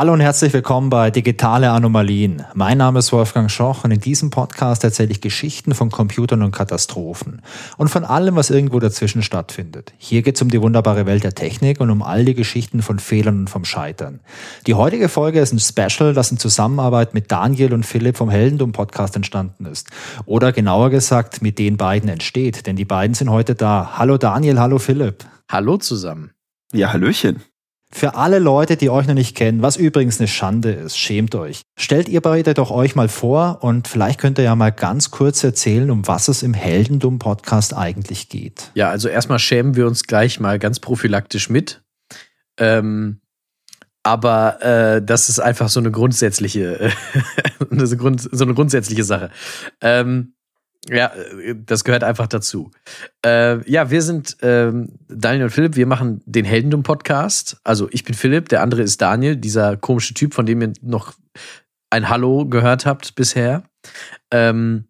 Hallo und herzlich willkommen bei Digitale Anomalien. Mein Name ist Wolfgang Schoch und in diesem Podcast erzähle ich Geschichten von Computern und Katastrophen und von allem, was irgendwo dazwischen stattfindet. Hier geht es um die wunderbare Welt der Technik und um all die Geschichten von Fehlern und vom Scheitern. Die heutige Folge ist ein Special, das in Zusammenarbeit mit Daniel und Philipp vom Heldendum Podcast entstanden ist. Oder genauer gesagt, mit den beiden entsteht, denn die beiden sind heute da. Hallo Daniel, hallo Philipp. Hallo zusammen. Ja, Hallöchen. Für alle Leute, die euch noch nicht kennen, was übrigens eine Schande ist, schämt euch. Stellt ihr beide doch euch mal vor und vielleicht könnt ihr ja mal ganz kurz erzählen, um was es im Heldendum-Podcast eigentlich geht. Ja, also erstmal schämen wir uns gleich mal ganz prophylaktisch mit. Ähm, aber äh, das ist einfach so eine grundsätzliche, so eine grundsätzliche Sache. Ähm, ja, das gehört einfach dazu. Äh, ja, wir sind ähm, Daniel und Philipp, wir machen den Heldendum-Podcast. Also ich bin Philipp, der andere ist Daniel, dieser komische Typ, von dem ihr noch ein Hallo gehört habt bisher. Ähm,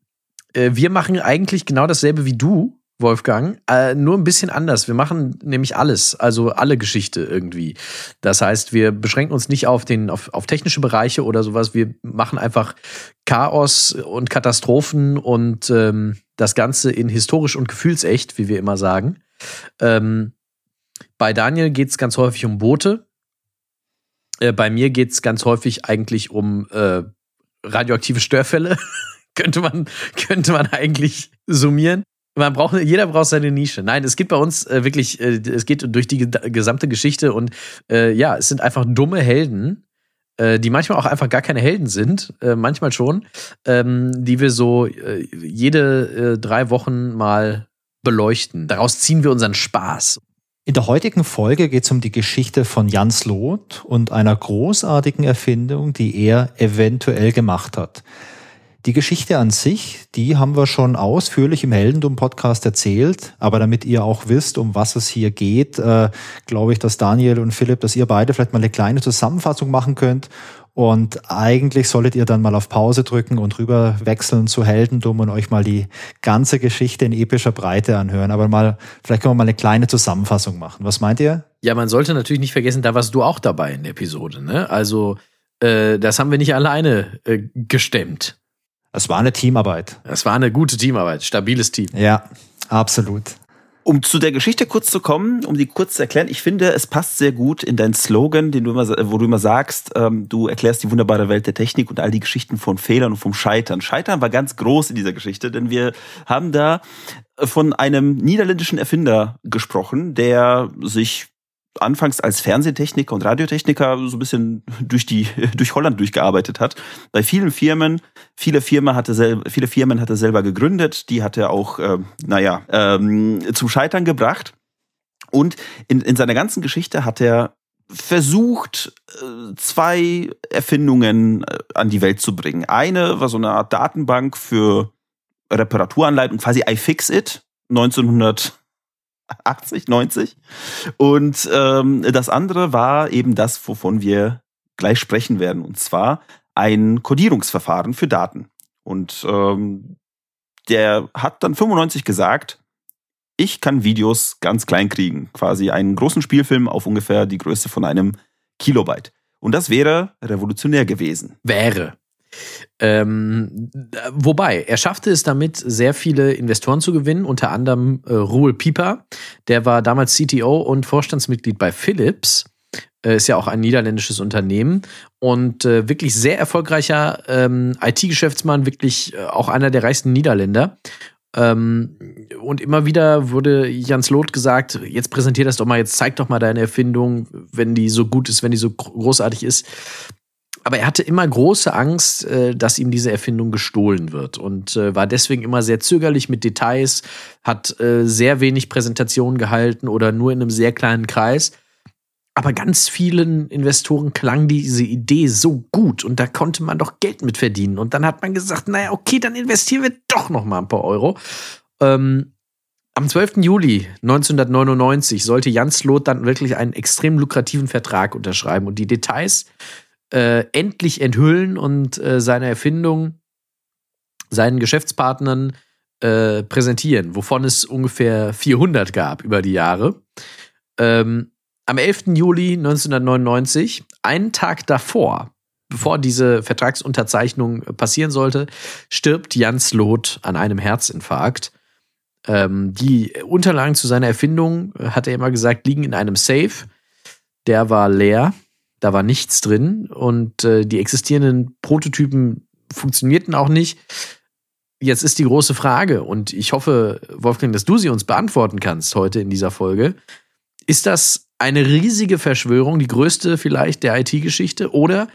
äh, wir machen eigentlich genau dasselbe wie du, Wolfgang, äh, nur ein bisschen anders. Wir machen nämlich alles, also alle Geschichte irgendwie. Das heißt, wir beschränken uns nicht auf den auf, auf technische Bereiche oder sowas. Wir machen einfach Chaos und Katastrophen und ähm, das Ganze in historisch und gefühlsecht, wie wir immer sagen. Ähm, bei Daniel geht es ganz häufig um Boote. Äh, bei mir geht es ganz häufig eigentlich um äh, radioaktive Störfälle. könnte man könnte man eigentlich summieren man braucht, jeder braucht seine Nische. Nein, es geht bei uns äh, wirklich, äh, es geht durch die gesamte Geschichte und äh, ja, es sind einfach dumme Helden, äh, die manchmal auch einfach gar keine Helden sind, äh, manchmal schon, ähm, die wir so äh, jede drei Wochen mal beleuchten. Daraus ziehen wir unseren Spaß. In der heutigen Folge geht es um die Geschichte von Jan Slot und einer großartigen Erfindung, die er eventuell gemacht hat. Die Geschichte an sich, die haben wir schon ausführlich im Heldendum-Podcast erzählt, aber damit ihr auch wisst, um was es hier geht, äh, glaube ich, dass Daniel und Philipp, dass ihr beide vielleicht mal eine kleine Zusammenfassung machen könnt. Und eigentlich solltet ihr dann mal auf Pause drücken und rüber wechseln zu Heldendum und euch mal die ganze Geschichte in epischer Breite anhören. Aber mal, vielleicht können wir mal eine kleine Zusammenfassung machen. Was meint ihr? Ja, man sollte natürlich nicht vergessen, da warst du auch dabei in der Episode. Ne? Also äh, das haben wir nicht alleine äh, gestemmt. Es war eine Teamarbeit. Es war eine gute Teamarbeit, stabiles Team. Ja, absolut. Um zu der Geschichte kurz zu kommen, um die kurz zu erklären, ich finde, es passt sehr gut in deinen Slogan, den du immer, wo du immer sagst, ähm, du erklärst die wunderbare Welt der Technik und all die Geschichten von Fehlern und vom Scheitern. Scheitern war ganz groß in dieser Geschichte, denn wir haben da von einem niederländischen Erfinder gesprochen, der sich anfangs als Fernsehtechniker und Radiotechniker so ein bisschen durch die durch Holland durchgearbeitet hat. Bei vielen Firmen, viele Firmen hatte viele Firmen hat er selber gegründet, die hat er auch, äh, naja, ähm, zum Scheitern gebracht. Und in, in seiner ganzen Geschichte hat er versucht, äh, zwei Erfindungen äh, an die Welt zu bringen. Eine war so eine Art Datenbank für Reparaturanleitung, quasi iFixit, 1900 80, 90. Und ähm, das andere war eben das, wovon wir gleich sprechen werden, und zwar ein Codierungsverfahren für Daten. Und ähm, der hat dann 95 gesagt, ich kann Videos ganz klein kriegen, quasi einen großen Spielfilm auf ungefähr die Größe von einem Kilobyte. Und das wäre revolutionär gewesen. Wäre. Ähm, wobei, er schaffte es damit, sehr viele Investoren zu gewinnen, unter anderem äh, Ruhl Pieper, der war damals CTO und Vorstandsmitglied bei Philips. Äh, ist ja auch ein niederländisches Unternehmen und äh, wirklich sehr erfolgreicher ähm, IT-Geschäftsmann, wirklich äh, auch einer der reichsten Niederländer. Ähm, und immer wieder wurde Jans Loth gesagt, jetzt präsentier das doch mal, jetzt zeig doch mal deine Erfindung, wenn die so gut ist, wenn die so großartig ist aber er hatte immer große Angst, äh, dass ihm diese Erfindung gestohlen wird und äh, war deswegen immer sehr zögerlich mit Details, hat äh, sehr wenig Präsentationen gehalten oder nur in einem sehr kleinen Kreis. Aber ganz vielen Investoren klang diese Idee so gut und da konnte man doch Geld mit verdienen. Und dann hat man gesagt, naja, okay, dann investieren wir doch noch mal ein paar Euro. Ähm, am 12. Juli 1999 sollte Jans Loth dann wirklich einen extrem lukrativen Vertrag unterschreiben und die Details äh, endlich enthüllen und äh, seine Erfindung seinen Geschäftspartnern äh, präsentieren, wovon es ungefähr 400 gab über die Jahre. Ähm, am 11. Juli 1999, einen Tag davor, bevor diese Vertragsunterzeichnung passieren sollte, stirbt Jan Slot an einem Herzinfarkt. Ähm, die Unterlagen zu seiner Erfindung, hat er immer gesagt, liegen in einem Safe. Der war leer, da war nichts drin und äh, die existierenden Prototypen funktionierten auch nicht. Jetzt ist die große Frage und ich hoffe, Wolfgang, dass du sie uns beantworten kannst heute in dieser Folge. Ist das eine riesige Verschwörung, die größte vielleicht der IT-Geschichte, oder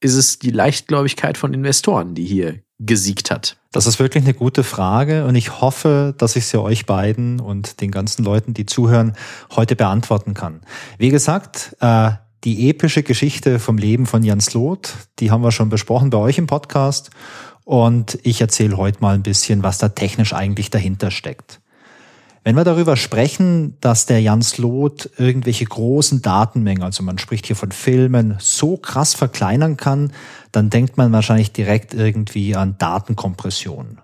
ist es die Leichtgläubigkeit von Investoren, die hier gesiegt hat? Das ist wirklich eine gute Frage und ich hoffe, dass ich sie euch beiden und den ganzen Leuten, die zuhören, heute beantworten kann. Wie gesagt, äh, die epische Geschichte vom Leben von Jans Loth, die haben wir schon besprochen bei euch im Podcast und ich erzähle heute mal ein bisschen, was da technisch eigentlich dahinter steckt. Wenn wir darüber sprechen, dass der Jans Loth irgendwelche großen Datenmengen, also man spricht hier von Filmen, so krass verkleinern kann, dann denkt man wahrscheinlich direkt irgendwie an Datenkompression.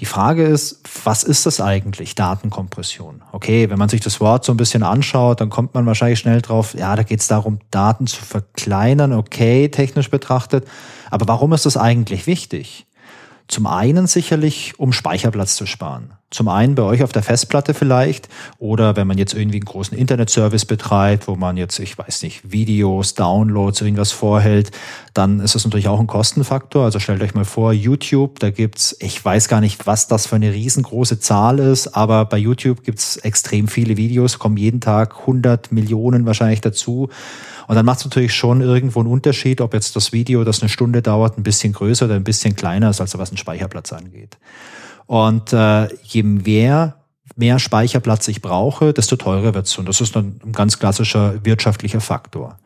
Die Frage ist, was ist das eigentlich, Datenkompression? Okay, wenn man sich das Wort so ein bisschen anschaut, dann kommt man wahrscheinlich schnell drauf, ja, da geht es darum, Daten zu verkleinern, okay, technisch betrachtet. Aber warum ist das eigentlich wichtig? Zum einen sicherlich, um Speicherplatz zu sparen. Zum einen bei euch auf der Festplatte vielleicht oder wenn man jetzt irgendwie einen großen Internetservice betreibt, wo man jetzt, ich weiß nicht, Videos, Downloads, irgendwas vorhält, dann ist das natürlich auch ein Kostenfaktor. Also stellt euch mal vor, YouTube, da gibt's, ich weiß gar nicht, was das für eine riesengroße Zahl ist, aber bei YouTube gibt's extrem viele Videos, kommen jeden Tag 100 Millionen wahrscheinlich dazu. Und dann macht es natürlich schon irgendwo einen Unterschied, ob jetzt das Video, das eine Stunde dauert, ein bisschen größer oder ein bisschen kleiner ist, als was den Speicherplatz angeht. Und äh, je mehr mehr Speicherplatz ich brauche, desto teurer wird's. Und das ist ein ganz klassischer wirtschaftlicher Faktor.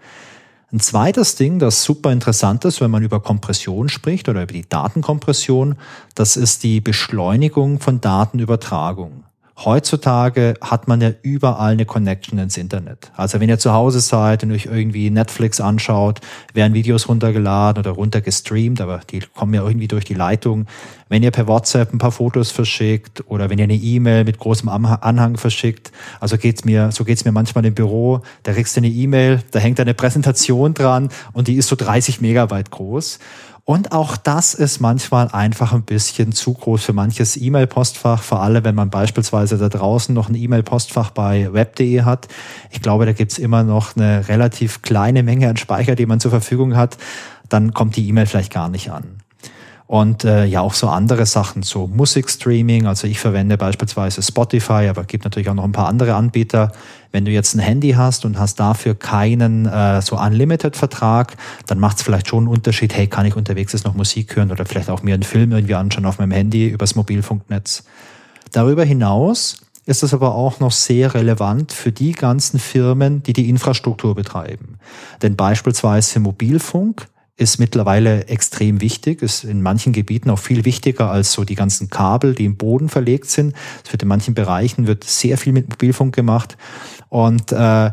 Ein zweites Ding, das super interessant ist, wenn man über Kompression spricht oder über die Datenkompression, das ist die Beschleunigung von Datenübertragung. Heutzutage hat man ja überall eine Connection ins Internet. Also wenn ihr zu Hause seid und euch irgendwie Netflix anschaut, werden Videos runtergeladen oder runtergestreamt, aber die kommen ja irgendwie durch die Leitung. Wenn ihr per WhatsApp ein paar Fotos verschickt oder wenn ihr eine E-Mail mit großem Anhang verschickt, also geht's mir, so geht's mir manchmal im Büro, da kriegst du eine E-Mail, da hängt eine Präsentation dran und die ist so 30 Megabyte groß. Und auch das ist manchmal einfach ein bisschen zu groß für manches E-Mail-Postfach, vor allem wenn man beispielsweise da draußen noch ein E-Mail-Postfach bei web.de hat. Ich glaube, da gibt's immer noch eine relativ kleine Menge an Speicher, die man zur Verfügung hat. Dann kommt die E-Mail vielleicht gar nicht an. Und äh, ja, auch so andere Sachen, so Musikstreaming. Also ich verwende beispielsweise Spotify, aber gibt natürlich auch noch ein paar andere Anbieter. Wenn du jetzt ein Handy hast und hast dafür keinen äh, so Unlimited-Vertrag, dann macht es vielleicht schon einen Unterschied, hey, kann ich unterwegs jetzt noch Musik hören oder vielleicht auch mir einen Film irgendwie anschauen auf meinem Handy übers Mobilfunknetz. Darüber hinaus ist es aber auch noch sehr relevant für die ganzen Firmen, die die Infrastruktur betreiben. Denn beispielsweise Mobilfunk ist mittlerweile extrem wichtig, ist in manchen Gebieten auch viel wichtiger als so die ganzen Kabel, die im Boden verlegt sind. Es wird in manchen Bereichen wird sehr viel mit Mobilfunk gemacht und äh,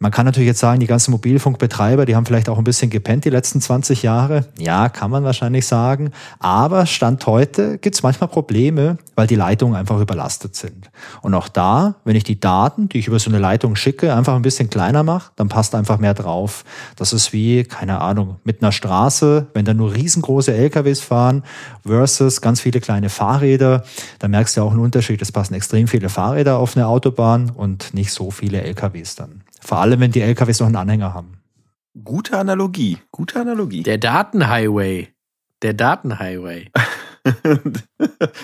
man kann natürlich jetzt sagen, die ganzen Mobilfunkbetreiber, die haben vielleicht auch ein bisschen gepennt die letzten 20 Jahre. Ja, kann man wahrscheinlich sagen. Aber Stand heute gibt es manchmal Probleme, weil die Leitungen einfach überlastet sind. Und auch da, wenn ich die Daten, die ich über so eine Leitung schicke, einfach ein bisschen kleiner mache, dann passt einfach mehr drauf. Das ist wie, keine Ahnung, mit einer Straße, wenn da nur riesengroße LKWs fahren versus ganz viele kleine Fahrräder, da merkst du auch einen Unterschied. Es passen extrem viele Fahrräder auf eine Autobahn und nicht so viele LKWs dann. Vor allem, wenn die LKWs noch einen Anhänger haben. Gute Analogie, gute Analogie. Der Datenhighway. Der Datenhighway.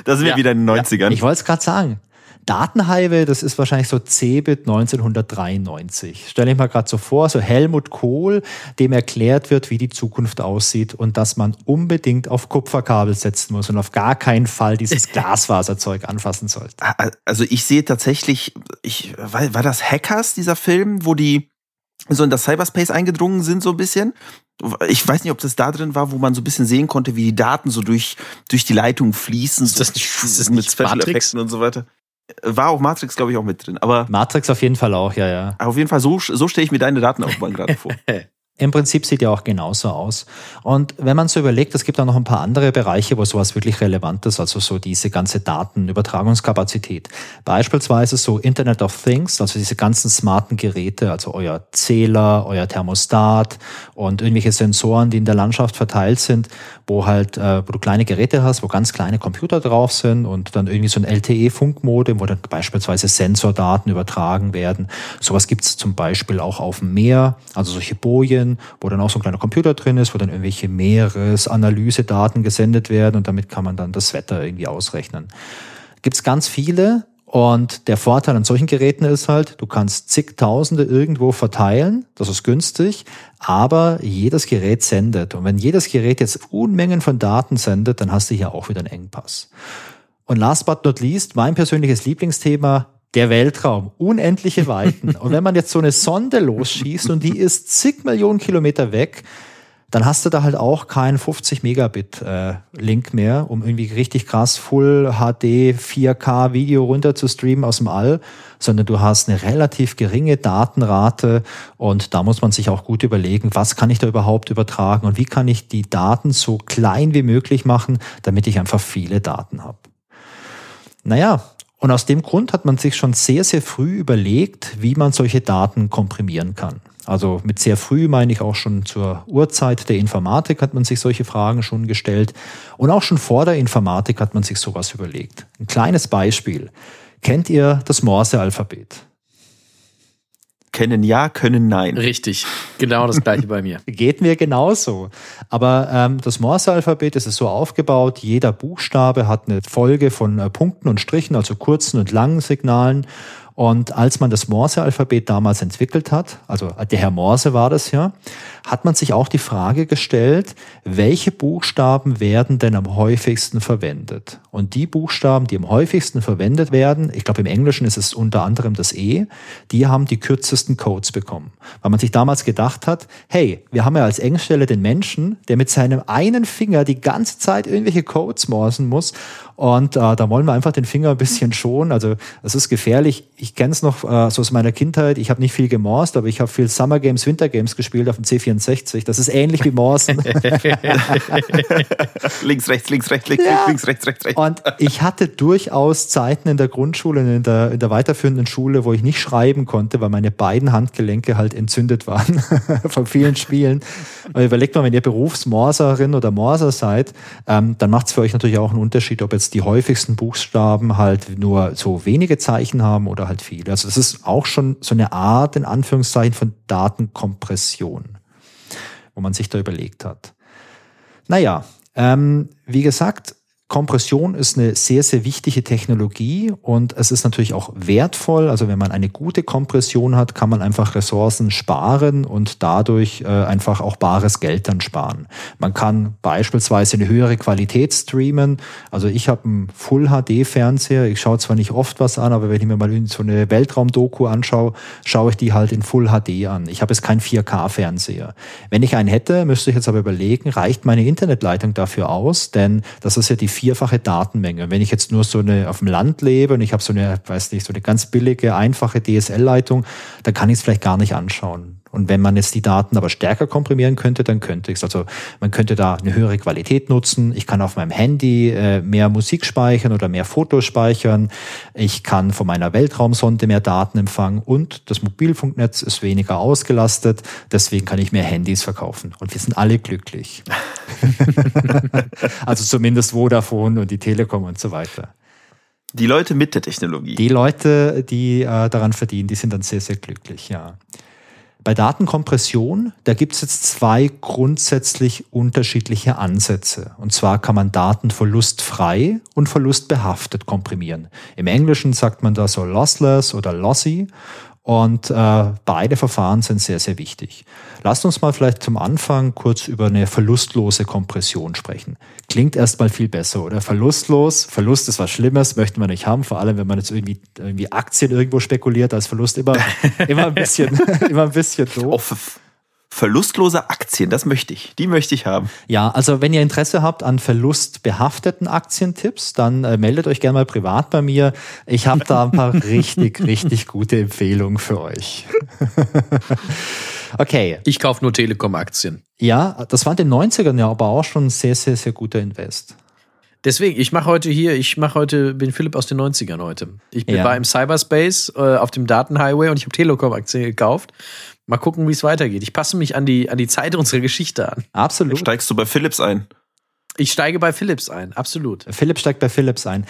da sind wir wieder in den 90ern. Ja, ich wollte es gerade sagen. Datenhighway, das ist wahrscheinlich so Cebit 1993. Stelle ich mal gerade so vor, so Helmut Kohl, dem erklärt wird, wie die Zukunft aussieht und dass man unbedingt auf Kupferkabel setzen muss und auf gar keinen Fall dieses Glasfaserzeug anfassen sollte. Also ich sehe tatsächlich, ich, war, war das Hackers, dieser Film, wo die so in das Cyberspace eingedrungen sind, so ein bisschen. Ich weiß nicht, ob das da drin war, wo man so ein bisschen sehen konnte, wie die Daten so durch, durch die Leitung fließen. Ist das, nicht, ist das mit Special Matrix? Effekten und so weiter. War auch Matrix, glaube ich, auch mit drin. Aber Matrix auf jeden Fall auch, ja, ja. Auf jeden Fall, so, so stelle ich mir deine Datenaufbahn gerade vor. Im Prinzip sieht ja auch genauso aus. Und wenn man so überlegt, es gibt auch noch ein paar andere Bereiche, wo sowas wirklich relevant ist, also so diese ganze Datenübertragungskapazität. Beispielsweise so Internet of Things, also diese ganzen smarten Geräte, also euer Zähler, euer Thermostat und irgendwelche Sensoren, die in der Landschaft verteilt sind, wo halt, äh, wo du kleine Geräte hast, wo ganz kleine Computer drauf sind und dann irgendwie so ein LTE-Funkmodem, wo dann beispielsweise Sensordaten übertragen werden. Sowas gibt es zum Beispiel auch auf dem Meer, also solche Bojen Medien, wo dann auch so ein kleiner Computer drin ist, wo dann irgendwelche Meeresanalysedaten gesendet werden und damit kann man dann das Wetter irgendwie ausrechnen. Gibt es ganz viele und der Vorteil an solchen Geräten ist halt, du kannst zigtausende irgendwo verteilen, das ist günstig, aber jedes Gerät sendet. Und wenn jedes Gerät jetzt Unmengen von Daten sendet, dann hast du hier auch wieder einen Engpass. Und last but not least, mein persönliches Lieblingsthema, der Weltraum, unendliche Weiten. Und wenn man jetzt so eine Sonde losschießt und die ist zig Millionen Kilometer weg, dann hast du da halt auch keinen 50 Megabit äh, Link mehr, um irgendwie richtig krass Full HD 4K Video runter zu streamen aus dem All, sondern du hast eine relativ geringe Datenrate und da muss man sich auch gut überlegen, was kann ich da überhaupt übertragen und wie kann ich die Daten so klein wie möglich machen, damit ich einfach viele Daten habe. Naja, und aus dem Grund hat man sich schon sehr, sehr früh überlegt, wie man solche Daten komprimieren kann. Also mit sehr früh meine ich auch schon zur Urzeit der Informatik hat man sich solche Fragen schon gestellt. Und auch schon vor der Informatik hat man sich sowas überlegt. Ein kleines Beispiel. Kennt ihr das Morse-Alphabet? Kennen ja, können nein. Richtig, genau das gleiche bei mir. Geht mir genauso. Aber ähm, das Morse-Alphabet ist so aufgebaut, jeder Buchstabe hat eine Folge von äh, Punkten und Strichen, also kurzen und langen Signalen. Und als man das Morse-Alphabet damals entwickelt hat, also der Herr Morse war das ja, hat man sich auch die Frage gestellt, welche Buchstaben werden denn am häufigsten verwendet? Und die Buchstaben, die am häufigsten verwendet werden, ich glaube im Englischen ist es unter anderem das E, die haben die kürzesten Codes bekommen. Weil man sich damals gedacht hat, hey, wir haben ja als Engstelle den Menschen, der mit seinem einen Finger die ganze Zeit irgendwelche Codes morsen muss und äh, da wollen wir einfach den Finger ein bisschen schonen. Also es ist gefährlich. Ich kenne es noch äh, so aus meiner Kindheit. Ich habe nicht viel gemorst, aber ich habe viel Summer Games, Winter Games gespielt auf dem C4 64. Das ist ähnlich wie Morsen. links, rechts, links, rechts, links, ja. links, rechts, rechts, rechts. Und ich hatte durchaus Zeiten in der Grundschule und in der, in der weiterführenden Schule, wo ich nicht schreiben konnte, weil meine beiden Handgelenke halt entzündet waren von vielen Spielen. Und überlegt mal, wenn ihr Berufsmorserin oder Morser seid, ähm, dann macht es für euch natürlich auch einen Unterschied, ob jetzt die häufigsten Buchstaben halt nur so wenige Zeichen haben oder halt viele. Also das ist auch schon so eine Art, in Anführungszeichen, von Datenkompression wo man sich da überlegt hat. Naja, ähm, wie gesagt, Kompression ist eine sehr, sehr wichtige Technologie und es ist natürlich auch wertvoll. Also wenn man eine gute Kompression hat, kann man einfach Ressourcen sparen und dadurch äh, einfach auch bares Geld dann sparen. Man kann beispielsweise eine höhere Qualität streamen. Also ich habe einen Full-HD-Fernseher. Ich schaue zwar nicht oft was an, aber wenn ich mir mal so eine Weltraum-Doku anschaue, schaue ich die halt in Full HD an. Ich habe jetzt keinen 4K-Fernseher. Wenn ich einen hätte, müsste ich jetzt aber überlegen, reicht meine Internetleitung dafür aus? Denn das ist ja die vierfache Datenmenge. Wenn ich jetzt nur so eine auf dem Land lebe und ich habe so eine, weiß nicht, so eine ganz billige, einfache DSL-Leitung, dann kann ich es vielleicht gar nicht anschauen. Und wenn man jetzt die Daten aber stärker komprimieren könnte, dann könnte ich es. Also man könnte da eine höhere Qualität nutzen. Ich kann auf meinem Handy äh, mehr Musik speichern oder mehr Fotos speichern. Ich kann von meiner Weltraumsonde mehr Daten empfangen und das Mobilfunknetz ist weniger ausgelastet. Deswegen kann ich mehr Handys verkaufen. Und wir sind alle glücklich. also zumindest Vodafone und die Telekom und so weiter. Die Leute mit der Technologie. Die Leute, die äh, daran verdienen, die sind dann sehr, sehr glücklich, ja. Bei Datenkompression, da gibt es jetzt zwei grundsätzlich unterschiedliche Ansätze. Und zwar kann man Daten verlustfrei und verlustbehaftet komprimieren. Im Englischen sagt man da so lossless oder lossy. Und äh, beide Verfahren sind sehr, sehr wichtig. Lasst uns mal vielleicht zum Anfang kurz über eine verlustlose Kompression sprechen. Klingt erstmal viel besser, oder? Verlustlos, Verlust ist was Schlimmes, möchten wir nicht haben, vor allem wenn man jetzt irgendwie, irgendwie Aktien irgendwo spekuliert, als Verlust immer, immer ein bisschen, immer ein bisschen doof. Verlustlose Aktien, das möchte ich. Die möchte ich haben. Ja, also wenn ihr Interesse habt an verlustbehafteten Aktientipps, dann äh, meldet euch gerne mal privat bei mir. Ich habe da ein paar richtig, richtig gute Empfehlungen für euch. Okay. Ich kaufe nur Telekom-Aktien. Ja, das war in den 90ern ja aber auch schon ein sehr, sehr, sehr guter Invest. Deswegen, ich mache heute hier, ich mache heute, bin Philipp aus den 90ern heute. Ich bin, Ja. war im Cyberspace äh, auf dem Datenhighway und ich habe Telekom-Aktien gekauft. Mal gucken, wie es weitergeht. Ich passe mich an die, an die Zeit unserer Geschichte an. Absolut. Steigst du bei Philips ein? Ich steige bei Philips ein, absolut. Philips steigt bei Philips ein.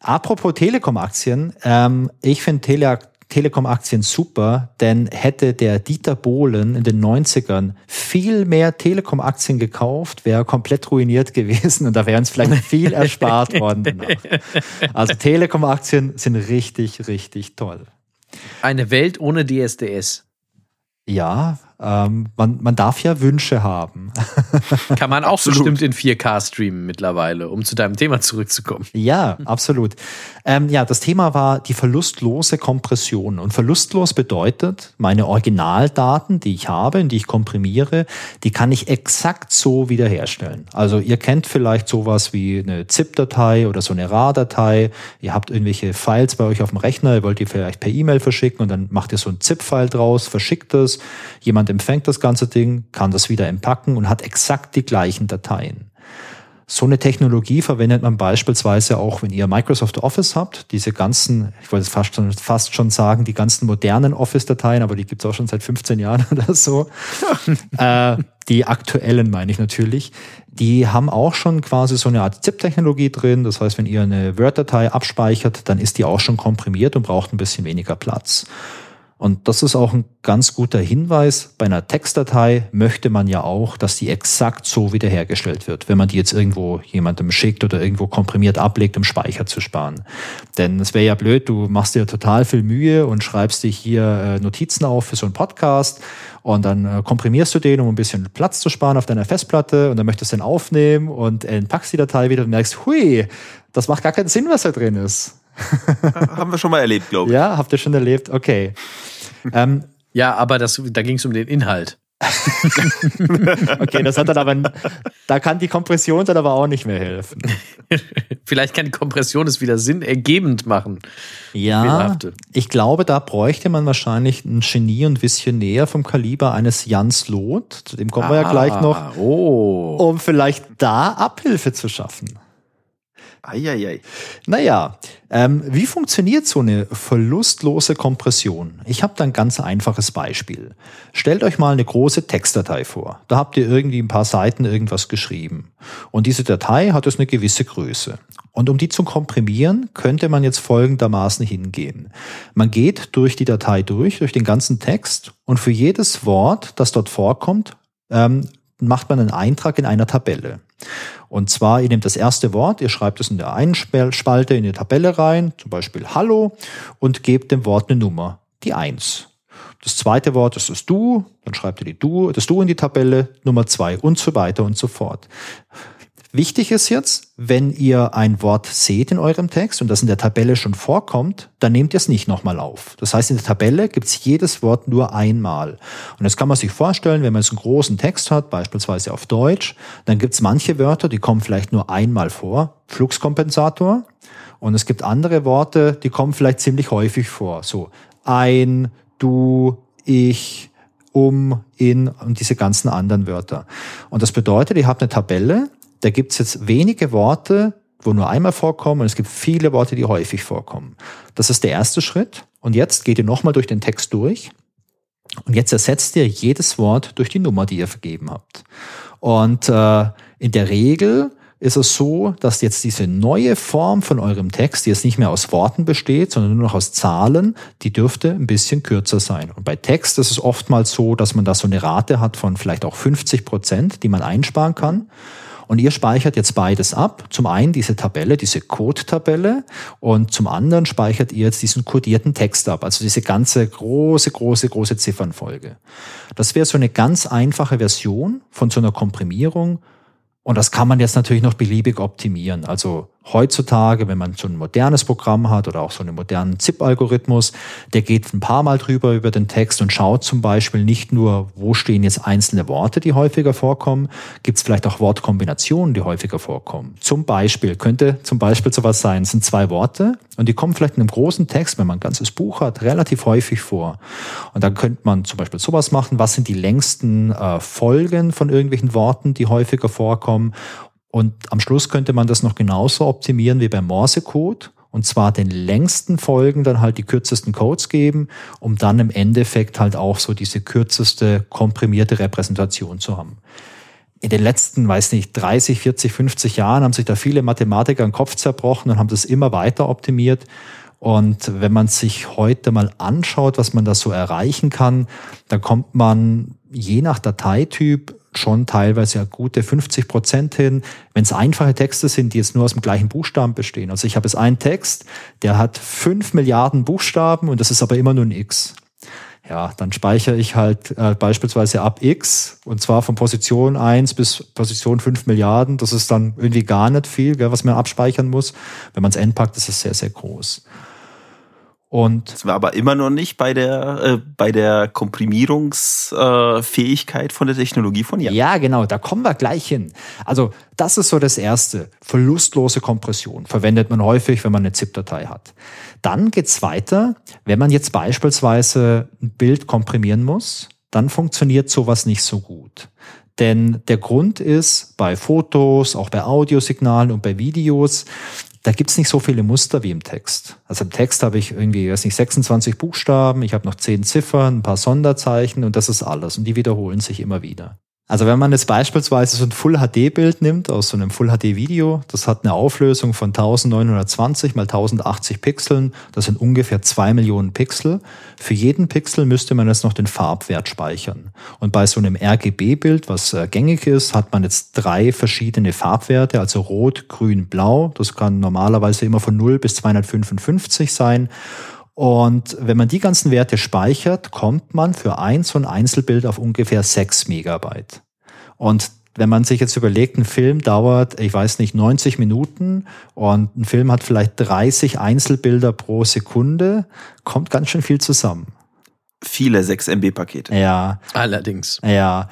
Apropos Telekom-Aktien, ähm, ich finde Tele Telekom-Aktien super, denn hätte der Dieter Bohlen in den 90ern viel mehr Telekom-Aktien gekauft, wäre er komplett ruiniert gewesen und da wäre uns vielleicht viel erspart worden danach. Also Telekom-Aktien sind richtig, richtig toll. Eine Welt ohne DSDS. Ja, ähm, man, man darf ja Wünsche haben. Kann man auch Absolut. bestimmt in 4K streamen mittlerweile, um zu deinem Thema zurückzukommen. Ja, absolut. Ähm, ja, das Thema war die verlustlose Kompression. Und verlustlos bedeutet, meine Originaldaten, die ich habe, in die ich komprimiere, die kann ich exakt so wiederherstellen. Also ihr kennt vielleicht sowas wie eine ZIP-Datei oder so eine RAR-Datei. Ihr habt irgendwelche Files bei euch auf dem Rechner, ihr wollt die vielleicht per E-Mail verschicken und dann macht ihr so ein ZIP-File draus, verschickt es. Jemand empfängt das ganze Ding, kann das wieder entpacken und hat exakt die gleichen Dateien. So eine Technologie verwendet man beispielsweise auch, wenn ihr Microsoft Office habt. Diese ganzen, ich wollte es fast schon, fast schon sagen, die ganzen modernen Office-Dateien, aber die gibt's auch schon seit 15 Jahren oder so. äh, die aktuellen meine ich natürlich. Die haben auch schon quasi so eine Art ZIP-Technologie drin. Das heißt, wenn ihr eine Word-Datei abspeichert, dann ist die auch schon komprimiert und braucht ein bisschen weniger Platz. Und das ist auch ein ganz guter Hinweis. Bei einer Textdatei möchte man ja auch, dass die exakt so wiederhergestellt wird, wenn man die jetzt irgendwo jemandem schickt oder irgendwo komprimiert ablegt, um Speicher zu sparen. Denn es wäre ja blöd, du machst dir total viel Mühe und schreibst dich hier äh, Notizen auf für so einen Podcast und dann äh, komprimierst du den, um ein bisschen Platz zu sparen auf deiner Festplatte und dann möchtest du den aufnehmen und entpackst die Datei wieder und merkst, hui, das macht gar keinen Sinn, was da drin ist. Haben wir schon mal erlebt, glaube ich. Ja, habt ihr schon erlebt? Okay. ähm, Ja, aber das, da ging es um den Inhalt. okay, das hat dann aber, da kann die Kompression dann aber auch nicht mehr helfen. Vielleicht kann die Kompression es wieder sinnergebend machen. Ja, ich glaube, da bräuchte man wahrscheinlich ein Genie und Visionär vom Kaliber eines Jans Loth, zu dem kommen wir ja gleich noch, Ah, Oh. um vielleicht da Abhilfe zu schaffen. Eieiei. Naja, ähm, wie funktioniert so eine verlustlose Kompression? Ich habe da ein ganz einfaches Beispiel. Stellt euch mal eine große Textdatei vor. Da habt ihr irgendwie ein paar Seiten irgendwas geschrieben. Und diese Datei hat jetzt eine gewisse Größe. Und um die zu komprimieren, könnte man jetzt folgendermaßen hingehen. Man geht durch die Datei durch, durch den ganzen Text und für jedes Wort, das dort vorkommt, ähm, macht man einen Eintrag in einer Tabelle. Und zwar, ihr nehmt das erste Wort, ihr schreibt es in der einen Spal- Spalte in die Tabelle rein, zum Beispiel Hallo, und gebt dem Wort eine Nummer, die Eins. Das zweite Wort ist das Du, dann schreibt ihr die Du, das Du in die Tabelle, Nummer zwei und so weiter und so fort. Wichtig ist jetzt, wenn ihr ein Wort seht in eurem Text und das in der Tabelle schon vorkommt, dann nehmt ihr es nicht nochmal auf. Das heißt, in der Tabelle gibt es jedes Wort nur einmal. Und das kann man sich vorstellen, wenn man jetzt einen großen Text hat, beispielsweise auf Deutsch, dann gibt es manche Wörter, die kommen vielleicht nur einmal vor. Fluxkompensator. Und es gibt andere Worte, die kommen vielleicht ziemlich häufig vor. So ein, du, ich, um, in und diese ganzen anderen Wörter. Und das bedeutet, ihr habt eine Tabelle, da gibt es jetzt wenige Worte, wo nur einmal vorkommen und es gibt viele Worte, die häufig vorkommen. Das ist der erste Schritt. Und jetzt geht ihr nochmal durch den Text durch und jetzt ersetzt ihr jedes Wort durch die Nummer, die ihr vergeben habt. Und äh, in der Regel ist es so, dass jetzt diese neue Form von eurem Text, die jetzt nicht mehr aus Worten besteht, sondern nur noch aus Zahlen, die dürfte ein bisschen kürzer sein. Und bei Text ist es oftmals so, dass man da so eine Rate hat von vielleicht auch 50 Prozent, die man einsparen kann. Und ihr speichert jetzt beides ab. Zum einen diese Tabelle, diese Code-Tabelle und zum anderen speichert ihr jetzt diesen kodierten Text ab, also diese ganze große, große, große Ziffernfolge. Das wäre so eine ganz einfache Version von so einer Komprimierung. Und das kann man jetzt natürlich noch beliebig optimieren. Also heutzutage, wenn man so ein modernes Programm hat oder auch so einen modernen ZIP-Algorithmus, der geht ein paar Mal drüber über den Text und schaut zum Beispiel nicht nur, wo stehen jetzt einzelne Worte, die häufiger vorkommen, gibt es vielleicht auch Wortkombinationen, die häufiger vorkommen. Zum Beispiel könnte zum Beispiel sowas sein, es sind zwei Worte und die kommen vielleicht in einem großen Text, wenn man ein ganzes Buch hat, relativ häufig vor. Und dann könnte man zum Beispiel sowas machen, was sind die längsten äh, Folgen von irgendwelchen Worten, die häufiger vorkommen und am Schluss könnte man das noch genauso optimieren wie beim Morsecode und zwar den längsten Folgen dann halt die kürzesten Codes geben, um dann im Endeffekt halt auch so diese kürzeste komprimierte Repräsentation zu haben. In den letzten, weiß nicht, 30, 40, 50 Jahren haben sich da viele Mathematiker den Kopf zerbrochen und haben das immer weiter optimiert. Und wenn man sich heute mal anschaut, was man da so erreichen kann, dann kommt man je nach Dateityp schon teilweise ja gute 50 Prozent hin, wenn es einfache Texte sind, die jetzt nur aus dem gleichen Buchstaben bestehen. Also ich habe jetzt einen Text, der hat fünf Milliarden Buchstaben und das ist aber immer nur ein X. Ja, dann speichere ich halt äh, beispielsweise ab X und zwar von Position 1 bis Position 5 Milliarden. Das ist dann irgendwie gar nicht viel, gell, was man abspeichern muss. Wenn man es entpackt, ist es sehr, sehr groß. Und das war aber immer noch nicht bei der, äh, bei der Komprimierungsfähigkeit äh, von der Technologie von Jan. Ja, genau, da kommen wir gleich hin. Also, das ist so das Erste. Verlustlose Kompression verwendet man häufig, wenn man eine ZIP-Datei hat. Dann geht's weiter, wenn man jetzt beispielsweise ein Bild komprimieren muss, dann funktioniert sowas nicht so gut. Denn der Grund ist bei Fotos, auch bei Audiosignalen und bei Videos, da gibt's nicht so viele Muster wie im Text. Also im Text habe ich irgendwie, weiß nicht, 26 Buchstaben, ich habe noch 10 Ziffern, ein paar Sonderzeichen und das ist alles. Und die wiederholen sich immer wieder. Also wenn man jetzt beispielsweise so ein Full-HD-Bild nimmt aus so einem Full-HD-Video, das hat eine Auflösung von 1920 mal 1080 Pixeln, das sind ungefähr zwei Millionen Pixel. Für jeden Pixel müsste man jetzt noch den Farbwert speichern. Und bei so einem RGB-Bild, was äh, gängig ist, hat man jetzt drei verschiedene Farbwerte, also rot, grün, blau. Das kann normalerweise immer von 0 bis 255 sein. Und wenn man die ganzen Werte speichert, kommt man für ein so ein Einzelbild auf ungefähr 6 Megabyte. Und wenn man sich jetzt überlegt, ein Film dauert, ich weiß nicht, 90 Minuten und ein Film hat vielleicht 30 Einzelbilder pro Sekunde, kommt ganz schön viel zusammen. Viele 6 MB-Pakete. Ja. Allerdings. Ja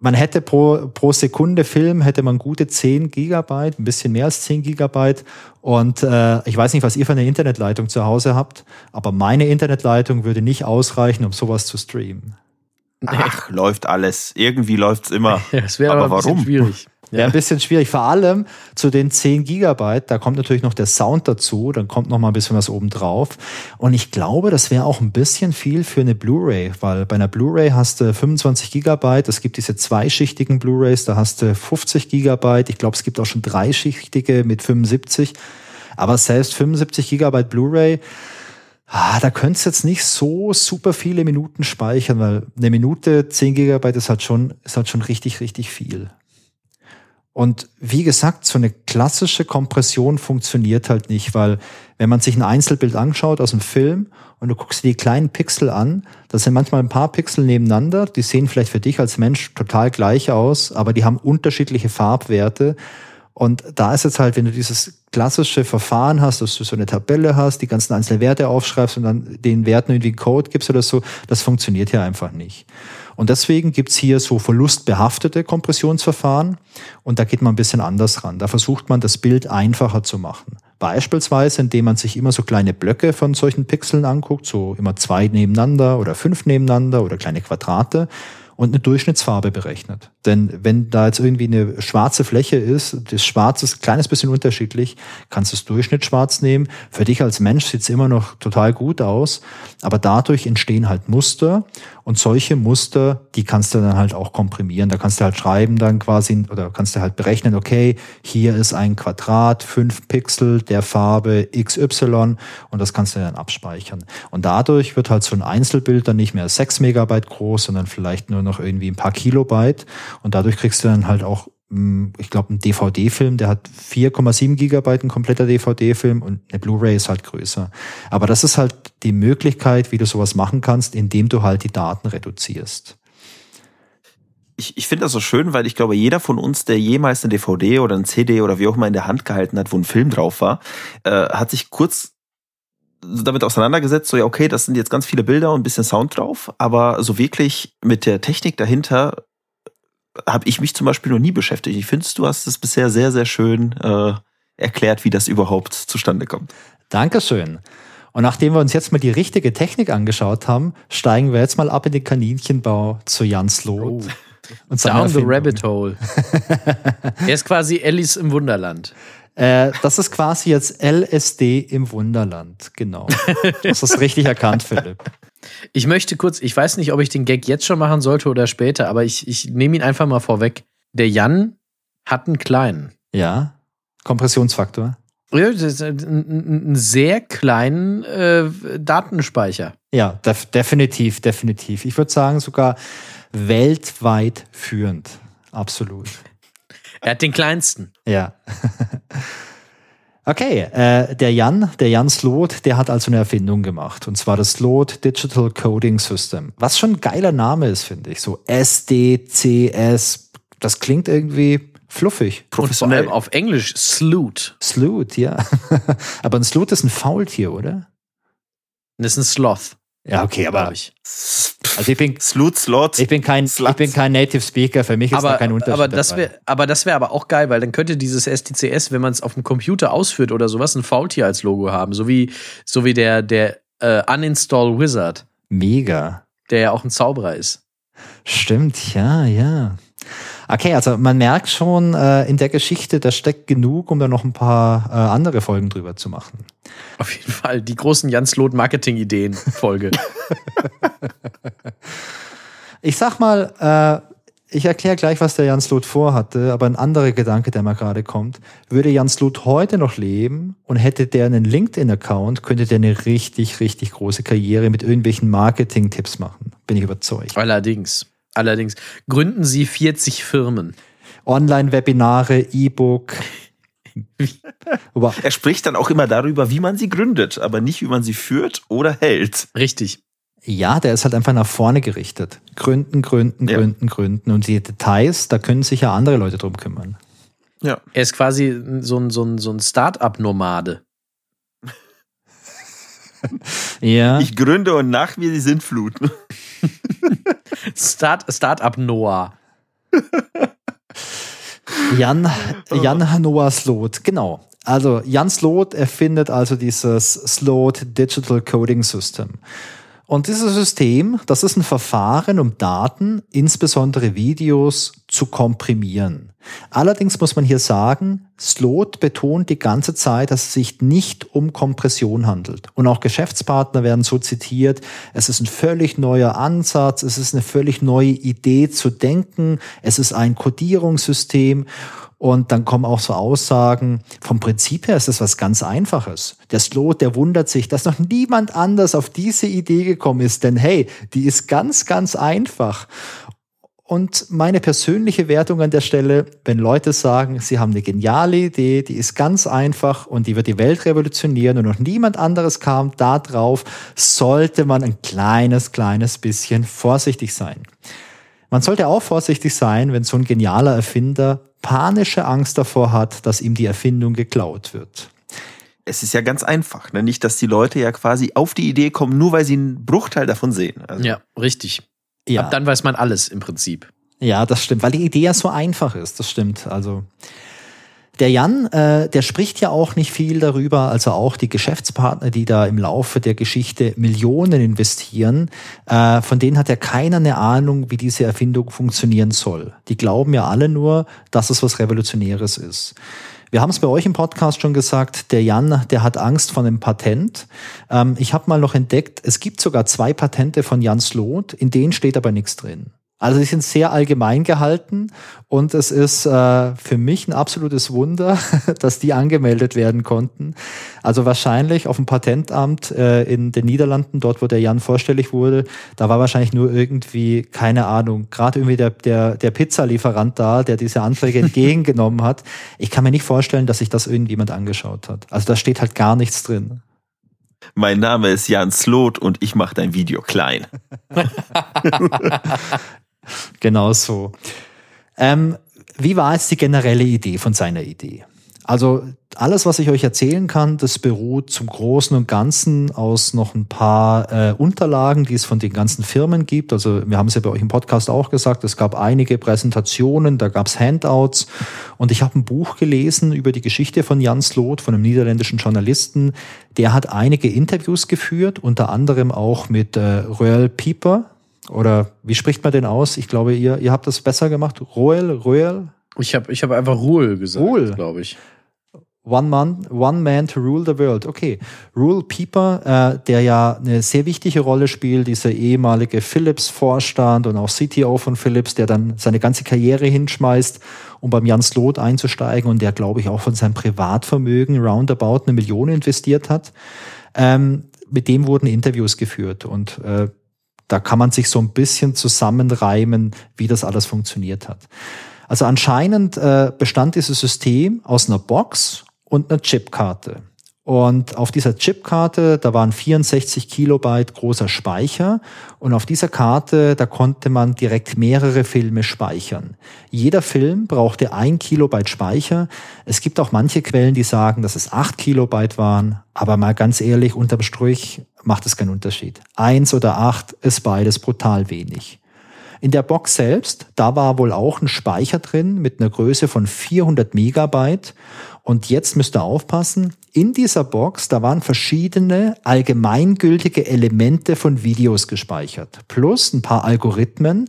man hätte pro, pro Sekunde Film, hätte man gute 10 Gigabyte, ein bisschen mehr als 10 Gigabyte. Und äh, ich weiß nicht, was ihr für eine Internetleitung zu Hause habt, aber meine Internetleitung würde nicht ausreichen, um sowas zu streamen. Ach, läuft alles. Irgendwie läuft's immer. Ja, das wäre aber, aber warum? schwierig. Wäre ein bisschen schwierig. Vor allem zu den 10 Gigabyte, da kommt natürlich noch der Sound dazu, dann kommt noch mal ein bisschen was oben drauf. Und ich glaube, das wäre auch ein bisschen viel für eine Blu-ray, weil bei einer Blu-ray hast du 25 Gigabyte. Es gibt diese zweischichtigen Blu-rays, da hast du 50 Gigabyte. Ich glaube, es gibt auch schon dreischichtige mit 75. Aber selbst 75 Gigabyte Blu-ray, ah, da könntest du jetzt nicht so super viele Minuten speichern, weil eine Minute 10 Gigabyte ist halt schon, ist halt schon richtig, richtig viel. Und wie gesagt, so eine klassische Kompression funktioniert halt nicht, weil wenn man sich ein Einzelbild anschaut aus einem Film und du guckst dir die kleinen Pixel an, das sind manchmal ein paar Pixel nebeneinander, die sehen vielleicht für dich als Mensch total gleich aus, aber die haben unterschiedliche Farbwerte. Und da ist jetzt halt, wenn du dieses klassische Verfahren hast, dass du so eine Tabelle hast, die ganzen einzelnen Werte aufschreibst und dann den Werten irgendwie Code gibst oder so, das funktioniert hier einfach nicht. Und deswegen gibt's hier so verlustbehaftete Kompressionsverfahren und da geht man ein bisschen anders ran. Da versucht man das Bild einfacher zu machen. Beispielsweise, indem man sich immer so kleine Blöcke von solchen Pixeln anguckt, so immer zwei nebeneinander oder fünf nebeneinander oder kleine Quadrate und eine Durchschnittsfarbe berechnet. Denn wenn da jetzt irgendwie eine schwarze Fläche ist, das Schwarz ist ein kleines bisschen unterschiedlich, kannst du das Durchschnittsschwarz nehmen. Für dich als Mensch sieht es immer noch total gut aus, aber dadurch entstehen halt Muster und solche Muster, die kannst du dann halt auch komprimieren. Da kannst du halt schreiben dann quasi oder kannst du halt berechnen, okay, hier ist ein Quadrat, fünf Pixel der Farbe XY und das kannst du dann abspeichern. Und dadurch wird halt so ein Einzelbild dann nicht mehr sechs Megabyte groß, sondern vielleicht nur noch noch irgendwie ein paar Kilobyte und dadurch kriegst du dann halt auch mm, ich glaube, ein DVD-Film, der hat 4,7 Gigabyte, ein kompletter DVD-Film und eine Blu-ray ist halt größer. Aber das ist halt die Möglichkeit, wie du sowas machen kannst, indem du halt die Daten reduzierst. ich, ich finde das so schön, weil ich glaube, jeder von uns, der jemals eine DVD oder ein CD oder wie auch immer in der Hand gehalten hat, wo ein Film drauf war, äh, hat sich kurz damit auseinandergesetzt, so ja, okay, das sind jetzt ganz viele Bilder und ein bisschen Sound drauf, aber so wirklich mit der Technik dahinter habe ich mich zum Beispiel noch nie beschäftigt. Ich finde, du hast es bisher sehr, sehr schön äh, erklärt, wie das überhaupt zustande kommt. Dankeschön. Und nachdem wir uns jetzt mal die richtige Technik angeschaut haben, steigen wir jetzt mal ab in den Kaninchenbau zu Jans Loth. Oh. Und Down the Rabbit Hole. er ist quasi Alice im Wunderland. Äh, das ist quasi jetzt LSD im Wunderland, genau. Das ist richtig erkannt, Philipp. Ich möchte kurz, ich weiß nicht, ob ich den Gag jetzt schon machen sollte oder später, aber ich, ich nehme ihn einfach mal vorweg. Der Jan hat einen kleinen. Ja, Kompressionsfaktor. Ja, einen sehr kleinen äh, Datenspeicher. Ja, def definitiv, definitiv. Ich würde sagen sogar weltweit führend. Absolut. Er hat den kleinsten. Ja. Okay, äh, der Jan, der Jan Sloth, der hat also eine Erfindung gemacht. Und zwar das Sloth Digital Coding System. Was schon ein geiler Name ist, finde ich. So SDCS. Das klingt irgendwie fluffig. Und vor allem auf Englisch Sloot. Sloot, ja. Aber ein Sloot ist ein Faultier, oder? Das ist ein Sloth. Ja, okay, aber ich. Also ich bin Slut, Slot. Ich bin kein, ich bin kein Native Speaker. Für mich ist aber, da kein Unterschied. Aber das wäre, aber das wäre aber auch geil, weil dann könnte dieses STCS, wenn man es auf dem Computer ausführt oder sowas, ein Faultier als Logo haben, so wie so wie der der äh, Uninstall Wizard. Mega. Der ja auch ein Zauberer ist. Stimmt, ja, ja. Okay, also man merkt schon, äh, in der Geschichte, da steckt genug, um da noch ein paar äh, andere Folgen drüber zu machen. Auf jeden Fall, die großen Jans-Lot Marketing-Ideen-Folge. ich sag mal, äh, ich erkläre gleich, was der Jans Loth vorhatte, aber ein anderer Gedanke, der mir gerade kommt. Würde Jans Loth heute noch leben und hätte der einen LinkedIn-Account, könnte der eine richtig, richtig große Karriere mit irgendwelchen Marketing-Tipps machen. Bin ich überzeugt. Allerdings. Allerdings gründen Sie 40 Firmen. Online-Webinare, E-Book. er spricht dann auch immer darüber, wie man sie gründet, aber nicht, wie man sie führt oder hält. Richtig. Ja, der ist halt einfach nach vorne gerichtet. Gründen, gründen, ja. gründen, gründen. Und die Details, da können sich ja andere Leute drum kümmern. Ja. Er ist quasi so ein, so ein, so ein Start-up-Nomade. ja. Ich gründe und nach mir die Sintflut. Start, Start-up Noah. Jan, Jan Noah Sloth, genau. Also Jan Sloth erfindet also dieses Sloth Digital Coding System. Und dieses System, das ist ein Verfahren, um Daten, insbesondere Videos, zu komprimieren. Allerdings muss man hier sagen, Sloth betont die ganze Zeit, dass es sich nicht um Kompression handelt. Und auch Geschäftspartner werden so zitiert, es ist ein völlig neuer Ansatz, es ist eine völlig neue Idee zu denken, es ist ein Codierungssystem und dann kommen auch so Aussagen, vom Prinzip her ist das was ganz Einfaches. Der Slot, der wundert sich, dass noch niemand anders auf diese Idee gekommen ist, denn hey, die ist ganz, ganz einfach. Und meine persönliche Wertung an der Stelle, wenn Leute sagen, sie haben eine geniale Idee, die ist ganz einfach und die wird die Welt revolutionieren und noch niemand anderes kam da drauf, sollte man ein kleines, kleines bisschen vorsichtig sein. Man sollte auch vorsichtig sein, wenn so ein genialer Erfinder panische Angst davor hat, dass ihm die Erfindung geklaut wird. Es ist ja ganz einfach, ne? nicht, dass die Leute ja quasi auf die Idee kommen, nur weil sie einen Bruchteil davon sehen. Also ja, richtig. Ja. Ab dann weiß man alles im Prinzip. Ja, das stimmt, weil die Idee ja so einfach ist. Das stimmt. Also der Jan, äh, der spricht ja auch nicht viel darüber, also auch die Geschäftspartner, die da im Laufe der Geschichte Millionen investieren, äh, von denen hat ja keiner eine Ahnung, wie diese Erfindung funktionieren soll. Die glauben ja alle nur, dass es was Revolutionäres ist. Wir haben es bei euch im Podcast schon gesagt, der Jan, der hat Angst vor einem Patent. Ähm, ich habe mal noch entdeckt, es gibt sogar zwei Patente von Jan Sloth, in denen steht aber nichts drin. Also die sind sehr allgemein gehalten und es ist äh, für mich ein absolutes Wunder, dass die angemeldet werden konnten. Also wahrscheinlich auf dem Patentamt äh, in den Niederlanden, dort wo der Jan vorstellig wurde, da war wahrscheinlich nur irgendwie, keine Ahnung, gerade irgendwie der, der, der Pizzalieferant da, der diese Anträge entgegengenommen hat. Ich kann mir nicht vorstellen, dass sich das irgendjemand angeschaut hat. Also da steht halt gar nichts drin. Mein Name ist Jan Slot und ich mache dein Video klein. genau so. Ähm, wie war jetzt die generelle Idee von seiner Idee? Also alles, was ich euch erzählen kann, das beruht zum Großen und Ganzen aus noch ein paar äh, Unterlagen, die es von den ganzen Firmen gibt. Also wir haben es ja bei euch im Podcast auch gesagt, es gab einige Präsentationen, da gab es Handouts und ich habe ein Buch gelesen über die Geschichte von Jan Slot, von einem niederländischen Journalisten. Der hat einige Interviews geführt, unter anderem auch mit äh, Royal Pieper. Oder wie spricht man den aus? Ich glaube, ihr, ihr habt das besser gemacht. Royal, Royal? Ich habe ich hab einfach Ruhl gesagt, glaube ich. One Man, One Man to Rule the World. Okay. Rule Pieper, äh, der ja eine sehr wichtige Rolle spielt, dieser ehemalige Philips-Vorstand und auch CTO von Philips, der dann seine ganze Karriere hinschmeißt, um beim Jan Slot einzusteigen und der, glaube ich, auch von seinem Privatvermögen roundabout eine Million investiert hat. Ähm, mit dem wurden Interviews geführt und äh, da kann man sich so ein bisschen zusammenreimen, wie das alles funktioniert hat. Also anscheinend äh, bestand dieses System aus einer Box und eine Chipkarte. Und auf dieser Chipkarte, da waren 64 Kilobyte großer Speicher. Und auf dieser Karte, da konnte man direkt mehrere Filme speichern. Jeder Film brauchte ein Kilobyte Speicher. Es gibt auch manche Quellen, die sagen, dass es acht Kilobyte waren. Aber mal ganz ehrlich, unterm Strich macht es keinen Unterschied. Eins oder acht ist beides brutal wenig. In der Box selbst, da war wohl auch ein Speicher drin mit einer Größe von 400 Megabyte. Und jetzt müsst ihr aufpassen, in dieser Box, da waren verschiedene allgemeingültige Elemente von Videos gespeichert, plus ein paar Algorithmen.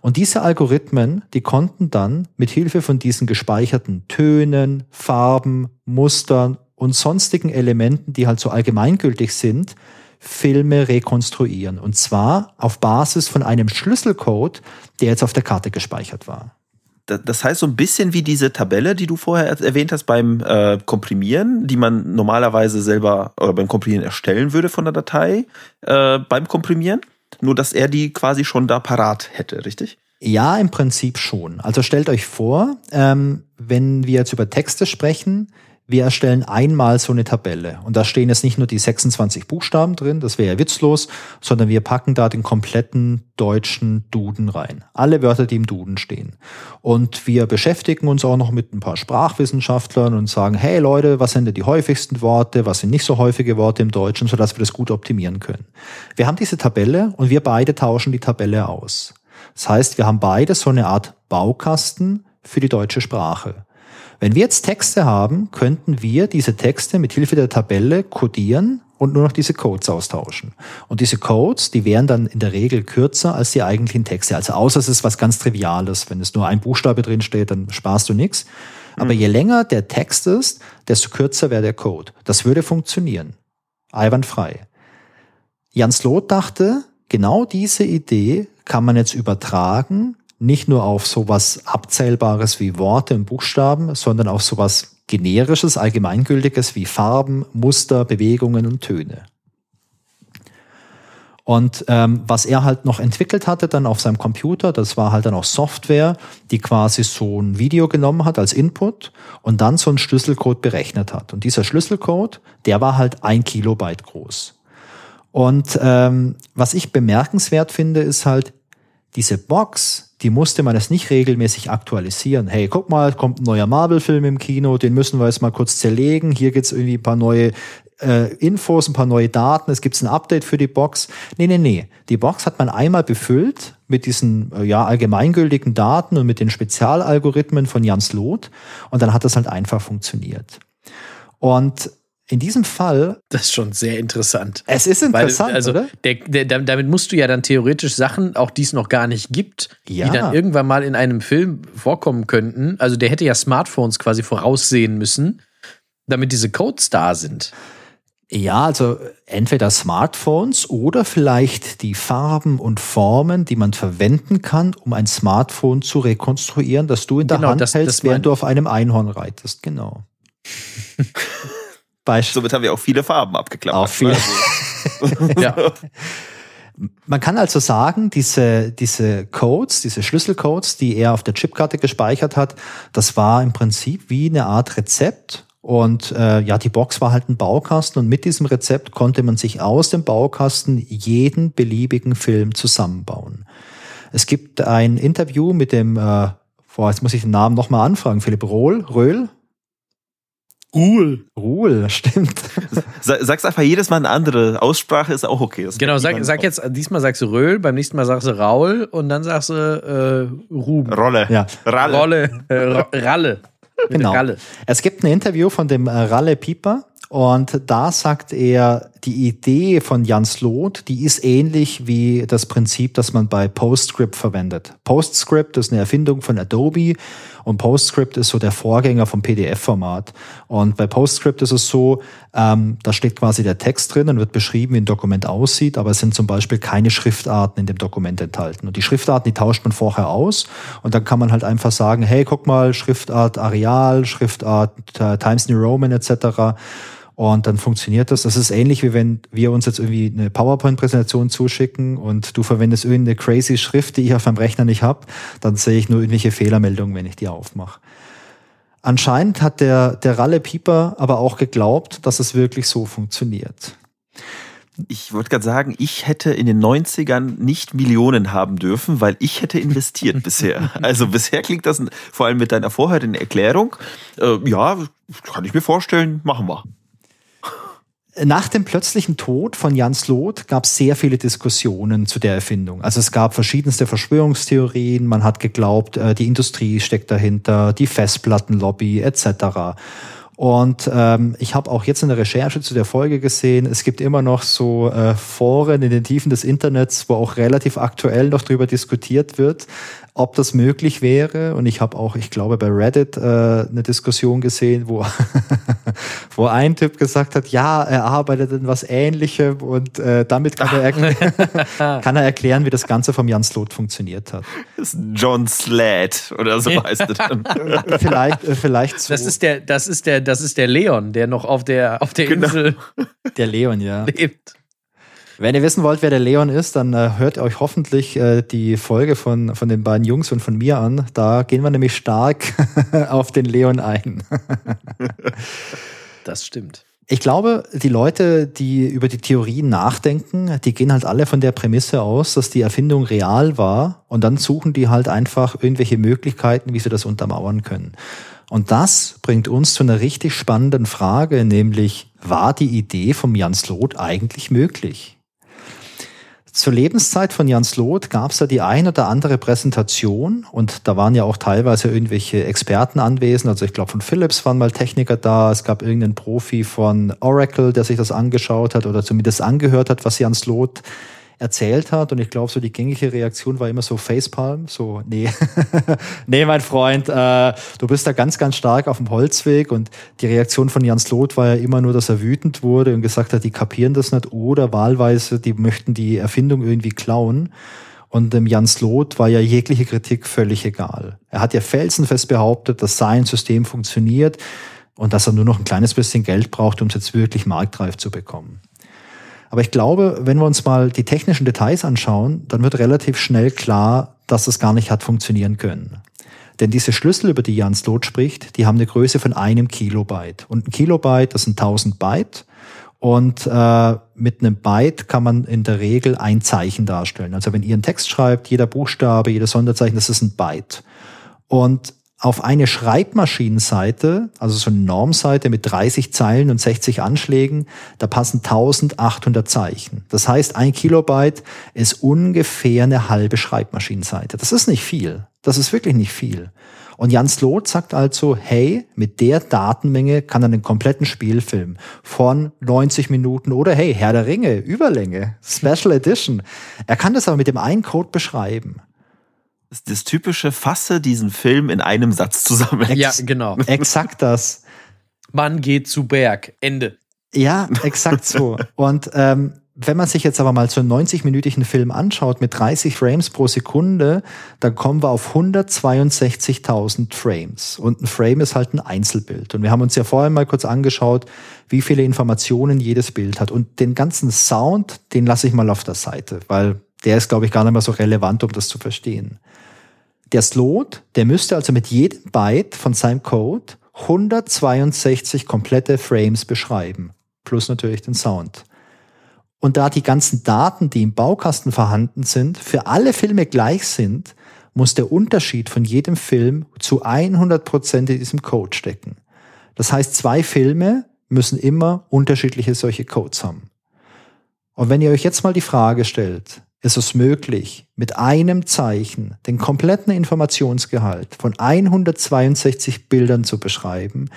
Und diese Algorithmen, die konnten dann mit Hilfe von diesen gespeicherten Tönen, Farben, Mustern und sonstigen Elementen, die halt so allgemeingültig sind, Filme rekonstruieren. Und zwar auf Basis von einem Schlüsselcode, der jetzt auf der Karte gespeichert war das heißt so ein bisschen wie diese Tabelle, die du vorher erwähnt hast beim äh, Komprimieren, die man normalerweise selber oder beim Komprimieren erstellen würde von der Datei äh, beim Komprimieren. Nur dass er die quasi schon da parat hätte, richtig? Ja, im Prinzip schon. Also stellt euch vor, ähm, wenn wir jetzt über Texte sprechen, wir erstellen einmal so eine Tabelle. Und da stehen jetzt nicht nur die 26 Buchstaben drin, das wäre ja witzlos, sondern wir packen da den kompletten deutschen Duden rein. Alle Wörter, die im Duden stehen. Und wir beschäftigen uns auch noch mit ein paar Sprachwissenschaftlern und sagen, hey Leute, was sind denn die häufigsten Worte, was sind nicht so häufige Worte im Deutschen, sodass wir das gut optimieren können. Wir haben diese Tabelle und wir beide tauschen die Tabelle aus. Das heißt, wir haben beide so eine Art Baukasten für die deutsche Sprache. Wenn wir jetzt Texte haben, könnten wir diese Texte mit Hilfe der Tabelle codieren und nur noch diese Codes austauschen. Und diese Codes, die wären dann in der Regel kürzer als die eigentlichen Texte. Also außer es ist was ganz Triviales. Wenn es nur ein Buchstabe drin steht, dann sparst du nichts. Aber mhm. je länger der Text ist, desto kürzer wäre der Code. Das würde funktionieren. Einwandfrei. Jan Slot dachte, genau diese Idee kann man jetzt übertragen nicht nur auf sowas Abzählbares wie Worte und Buchstaben, sondern auf sowas Generisches, Allgemeingültiges wie Farben, Muster, Bewegungen und Töne. Und ähm, was er halt noch entwickelt hatte dann auf seinem Computer, das war halt dann auch Software, die quasi so ein Video genommen hat als Input und dann so einen Schlüsselcode berechnet hat. Und dieser Schlüsselcode, der war halt ein Kilobyte groß. Und ähm, was ich bemerkenswert finde, ist halt, diese Box, die musste man jetzt nicht regelmäßig aktualisieren. Hey, guck mal, kommt ein neuer Marvel-Film im Kino, den müssen wir jetzt mal kurz zerlegen. Hier gibt's irgendwie ein paar neue äh, Infos, ein paar neue Daten, es gibt ein Update für die Box. Nee, nee, nee. Die Box hat man einmal befüllt mit diesen äh, ja, allgemeingültigen Daten und mit den Spezialalgorithmen von Jans Loth und dann hat das halt einfach funktioniert. Und in diesem Fall. Das ist schon sehr interessant. Es ist interessant, Weil, also, oder? Der, der, damit musst du ja dann theoretisch Sachen, auch die es noch gar nicht gibt, ja. die dann irgendwann mal in einem Film vorkommen könnten. Also der hätte ja Smartphones quasi voraussehen müssen, damit diese Codes da sind. Ja, also entweder Smartphones oder vielleicht die Farben und Formen, die man verwenden kann, um ein Smartphone zu rekonstruieren, das du in der genau, Hand das, hältst, das während du auf einem Einhorn reitest. Genau. Beispiel. Somit haben wir auch viele Farben abgeklappert. Auch viele. Also. ja. Man kann also sagen, diese, diese Codes, diese Schlüsselcodes, die er auf der Chipkarte gespeichert hat, das war im Prinzip wie eine Art Rezept. Und äh, ja, die Box war halt ein Baukasten und mit diesem Rezept konnte man sich aus dem Baukasten jeden beliebigen Film zusammenbauen. Es gibt ein Interview mit dem, äh, boah, jetzt muss ich den Namen nochmal anfragen, Philipp Rohl, Röhl, Ruhl. Ruhl, stimmt. Sag's einfach jedes Mal eine andere Aussprache, ist auch okay. Das genau, sag, sag jetzt, diesmal sagst du Röhl, beim nächsten Mal sagst du Raul und dann sagst du äh, Ruben. Rolle. Ja. Ralle. Rolle. Äh, Ralle. Genau. Ralle. Es gibt ein Interview von dem äh, Ralle Pieper und da sagt er, die Idee von Jan Slot, die ist ähnlich wie das Prinzip, das man bei PostScript verwendet. PostScript ist eine Erfindung von Adobe und PostScript ist so der Vorgänger vom PDF-Format. Und bei PostScript ist es so, ähm, da steht quasi der Text drin und wird beschrieben, wie ein Dokument aussieht, aber es sind zum Beispiel keine Schriftarten in dem Dokument enthalten. Und die Schriftarten, die tauscht man vorher aus und dann kann man halt einfach sagen, hey, guck mal, Schriftart Areal, Schriftart äh, Times New Roman etc. Und dann funktioniert das. Das ist ähnlich wie wenn wir uns jetzt irgendwie eine PowerPoint-Präsentation zuschicken und du verwendest irgendeine crazy Schrift, die ich auf meinem Rechner nicht habe, dann sehe ich nur irgendwelche Fehlermeldungen, wenn ich die aufmache. Anscheinend hat der, der Ralle Pieper aber auch geglaubt, dass es wirklich so funktioniert. Ich wollte gerade sagen, ich hätte in den 90ern nicht Millionen haben dürfen, weil ich hätte investiert bisher. Also bisher klingt das vor allem mit deiner vorherigen Erklärung. Äh, ja, kann ich mir vorstellen, machen wir. Nach dem plötzlichen Tod von Jan Slot gab es sehr viele Diskussionen zu der Erfindung. Also es gab verschiedenste Verschwörungstheorien, man hat geglaubt, äh, die Industrie steckt dahinter, die Festplattenlobby etc. Und ähm, ich habe auch jetzt in der Recherche zu der Folge gesehen, es gibt immer noch so äh, Foren in den Tiefen des Internets, wo auch relativ aktuell noch drüber diskutiert wird, ob das möglich wäre. Und ich habe auch, ich glaube, bei Reddit äh, eine Diskussion gesehen, wo, wo ein Typ gesagt hat, ja, er arbeitet in was Ähnlichem und äh, damit kann er, kann er erklären, wie das Ganze vom Jan Slot funktioniert hat. Das ist John Slad oder so heißt es dann. vielleicht, äh, vielleicht so. Das ist der, das ist der, das ist der Leon, der noch auf der, auf der Genau. Insel Der Leon, ja. lebt. Wenn ihr wissen wollt, wer der Leon ist, dann äh, hört euch hoffentlich äh, die Folge von, von den beiden Jungs und von mir an. Da gehen wir nämlich stark auf den Leon ein. Das stimmt. Ich glaube, die Leute, die über die Theorien nachdenken, die gehen halt alle von der Prämisse aus, dass die Erfindung real war und dann suchen die halt einfach irgendwelche Möglichkeiten, wie sie das untermauern können. Und das bringt uns zu einer richtig spannenden Frage, nämlich, war die Idee vom Jan Slot eigentlich möglich? Zur Lebenszeit von Jan Slot gab es ja die ein oder andere Präsentation und da waren ja auch teilweise irgendwelche Experten anwesend. Also ich glaube von Philips waren mal Techniker da, es gab irgendeinen Profi von Oracle, der sich das angeschaut hat oder zumindest angehört hat, was Jan Slot erzählt hat. Und ich glaube, so die gängige Reaktion war immer so Facepalm, so, nee, nee, mein Freund, äh, du bist da ganz, ganz stark auf dem Holzweg. Und die Reaktion von Jan Slot war ja immer nur, dass er wütend wurde und gesagt hat, die kapieren das nicht oder wahlweise, die möchten die Erfindung irgendwie klauen. Und dem Jan Slot war ja jegliche Kritik völlig egal. Er hat ja felsenfest behauptet, dass sein System funktioniert und dass er nur noch ein kleines bisschen Geld braucht, um es jetzt wirklich marktreif zu bekommen. Aber ich glaube, wenn wir uns mal die technischen Details anschauen, dann wird relativ schnell klar, dass es gar nicht hat funktionieren können. Denn diese Schlüssel, über die Jan Slot spricht, die haben eine Größe von einem Kilobyte. Und ein Kilobyte, das sind 1000 Byte. Und äh, mit einem Byte kann man in der Regel ein Zeichen darstellen. Also wenn ihr einen Text schreibt, jeder Buchstabe, jedes Sonderzeichen, das ist ein Byte. Und auf eine Schreibmaschinenseite, also so eine Normseite mit 30 Zeilen und 60 Anschlägen, da passen 1800 Zeichen. Das heißt, ein Kilobyte ist ungefähr eine halbe Schreibmaschinenseite. Das ist nicht viel. Das ist wirklich nicht viel. Und Jan Slot sagt also, hey, mit der Datenmenge kann er einen kompletten Spielfilm von 90 Minuten oder hey, Herr der Ringe, Überlänge, Special Edition. Er kann das aber mit dem einen Code beschreiben. Das, typische Fasse diesen Film in einem Satz zusammen. Ja, genau. Exakt das. Man geht zu Berg. Ende. Ja, exakt so. Und ähm, wenn man sich jetzt aber mal so einen 90-minütigen Film anschaut mit 30 Frames pro Sekunde, dann kommen wir auf 162.000 Frames. Und ein Frame ist halt ein Einzelbild. Und wir haben uns ja vorher mal kurz angeschaut, wie viele Informationen jedes Bild hat. Und den ganzen Sound, den lasse ich mal auf der Seite, weil der ist, glaube ich, gar nicht mehr so relevant, um das zu verstehen. Der Slot, der müsste also mit jedem Byte von seinem Code 162 komplette Frames beschreiben. Plus natürlich den Sound. und da die ganzen Daten, die im Baukasten vorhanden sind, für alle Filme gleich sind, muss der Unterschied von jedem Film zu 100 Prozent in diesem Code stecken. Das heißt, zwei Filme müssen immer unterschiedliche solche Codes haben. Und wenn ihr euch jetzt mal die Frage stellt, ist es möglich, mit einem Zeichen den kompletten Informationsgehalt von 162 Bildern zu beschreiben?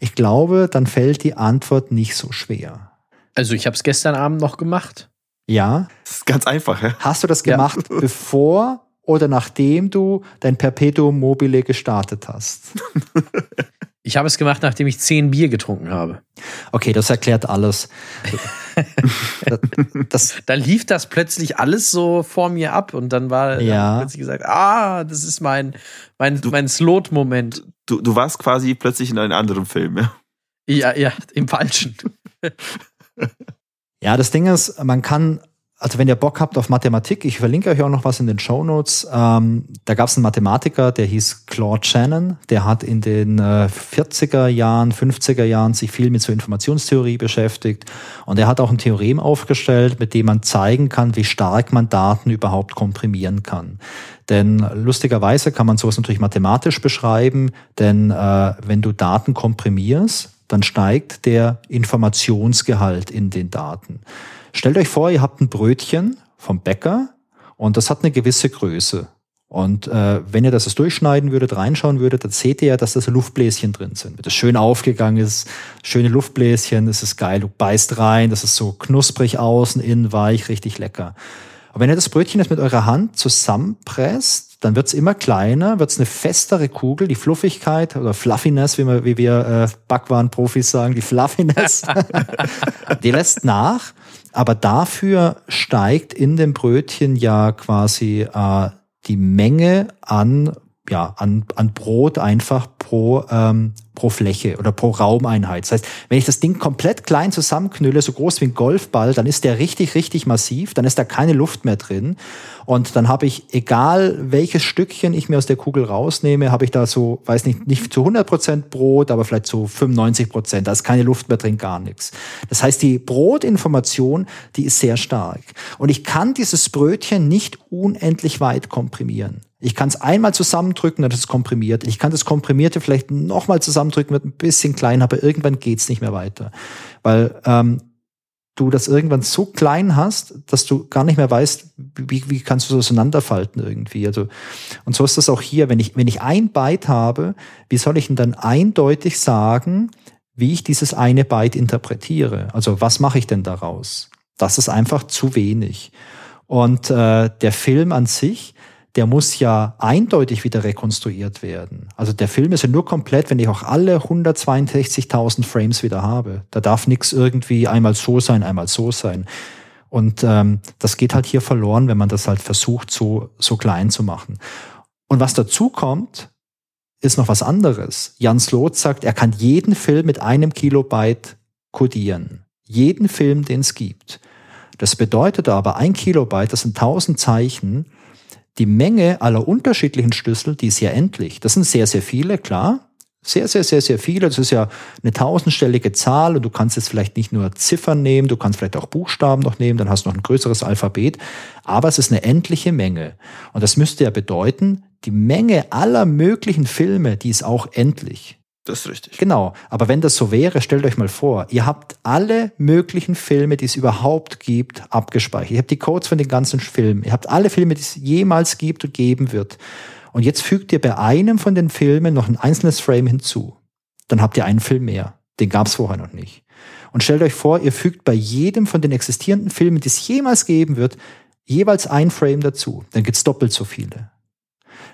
Ich glaube, dann fällt die Antwort nicht so schwer. Also ich habe es gestern Abend noch gemacht. Ja. Das ist ganz einfach, ja. Hast du das gemacht, ja. bevor oder nachdem du dein Perpetuum mobile gestartet hast? Ich habe es gemacht, nachdem ich zehn Bier getrunken habe. Okay, das erklärt alles. das, da lief das plötzlich alles so vor mir ab und dann war ja. plötzlich gesagt, ah, das ist mein, mein, du, mein Slot-Moment. Du, du warst quasi plötzlich in einem anderen Film, ja? Ja, ja, im falschen. ja, das Ding ist, man kann also wenn ihr Bock habt auf Mathematik, ich verlinke euch auch noch was in den Show Notes. Ähm, da gab es einen Mathematiker, der hieß Claude Shannon. Der hat in den äh, 40er Jahren, 50er Jahren sich viel mit so Informationstheorie beschäftigt. Und er hat auch ein Theorem aufgestellt, mit dem man zeigen kann, wie stark man Daten überhaupt komprimieren kann. Denn lustigerweise kann man sowas natürlich mathematisch beschreiben, denn äh, wenn du Daten komprimierst, dann steigt der Informationsgehalt in den Daten. Stellt euch vor, ihr habt ein Brötchen vom Bäcker und das hat eine gewisse Größe. Und äh, wenn ihr das jetzt durchschneiden würdet, reinschauen würdet, dann seht ihr ja, dass da so Luftbläschen drin sind. Wenn das schön aufgegangen ist, schöne Luftbläschen, das ist geil, du beißt rein, das ist so knusprig außen, innen weich, richtig lecker. Und wenn ihr das Brötchen jetzt mit eurer Hand zusammenpresst, dann wird's immer kleiner, wird's eine festere Kugel, die Fluffigkeit oder Fluffiness, wie wir, wie wir äh, Backwaren-Profis sagen, die Fluffiness, die lässt nach. Aber dafür steigt in dem Brötchen ja quasi äh, die Menge an, ja, an, an Brot einfach pro, ähm, pro Fläche oder pro Raumeinheit. Das heißt, wenn ich das Ding komplett klein zusammenknülle, so groß wie ein Golfball, dann ist der richtig, richtig massiv, dann ist da keine Luft mehr drin. Und dann habe ich, egal welches Stückchen ich mir aus der Kugel rausnehme, habe ich da so, weiß nicht, nicht zu 100 Prozent Brot, aber vielleicht zu 95 Prozent. Da ist keine Luft mehr drin, gar nichts. Das heißt, die Brotinformation, die ist sehr stark. Und ich kann dieses Brötchen nicht unendlich weit komprimieren. Ich kann es einmal zusammendrücken, dann ist es komprimiert. Ich kann das Komprimierte vielleicht nochmal zusammendrücken, wird ein bisschen klein, aber irgendwann geht's nicht mehr weiter. Weil ähm, du das irgendwann so klein hast, dass du gar nicht mehr weißt, wie, wie kannst du das auseinanderfalten irgendwie. Also, und so ist das auch hier. Wenn ich, wenn ich ein Byte habe, wie soll ich denn dann eindeutig sagen, wie ich dieses eine Byte interpretiere? Also was mache ich denn daraus? Das ist einfach zu wenig. Und äh, der Film an sich, der muss ja eindeutig wieder rekonstruiert werden. Also der Film ist ja nur komplett, wenn ich auch alle 162.000 Frames wieder habe. Da darf nichts irgendwie einmal so sein, einmal so sein. Und ähm, das geht halt hier verloren, wenn man das halt versucht, so, so klein zu machen. Und was dazu kommt, ist noch was anderes. Jan Sloth sagt, er kann jeden Film mit einem Kilobyte codieren. Jeden Film, den es gibt. Das bedeutet aber, ein Kilobyte, das sind 1000 Zeichen, die Menge aller unterschiedlichen Schlüssel, die ist ja endlich. Das sind sehr, sehr viele, klar. Sehr, sehr, sehr, sehr viele. Das ist ja eine tausendstellige Zahl und du kannst jetzt vielleicht nicht nur Ziffern nehmen, du kannst vielleicht auch Buchstaben noch nehmen, dann hast du noch ein größeres Alphabet. Aber es ist eine endliche Menge. Und das müsste ja bedeuten, die Menge aller möglichen Filme, die ist auch endlich. Das ist richtig. Genau. Aber wenn das so wäre, stellt euch mal vor, ihr habt alle möglichen Filme, die es überhaupt gibt, abgespeichert. Ihr habt die Codes von den ganzen Filmen. Ihr habt alle Filme, die es jemals gibt und geben wird. Und jetzt fügt ihr bei einem von den Filmen noch ein einzelnes Frame hinzu. Dann habt ihr einen Film mehr. Den gab es vorher noch nicht. Und stellt euch vor, ihr fügt bei jedem von den existierenden Filmen, die es jemals geben wird, jeweils ein Frame dazu. Dann gibt's doppelt so viele.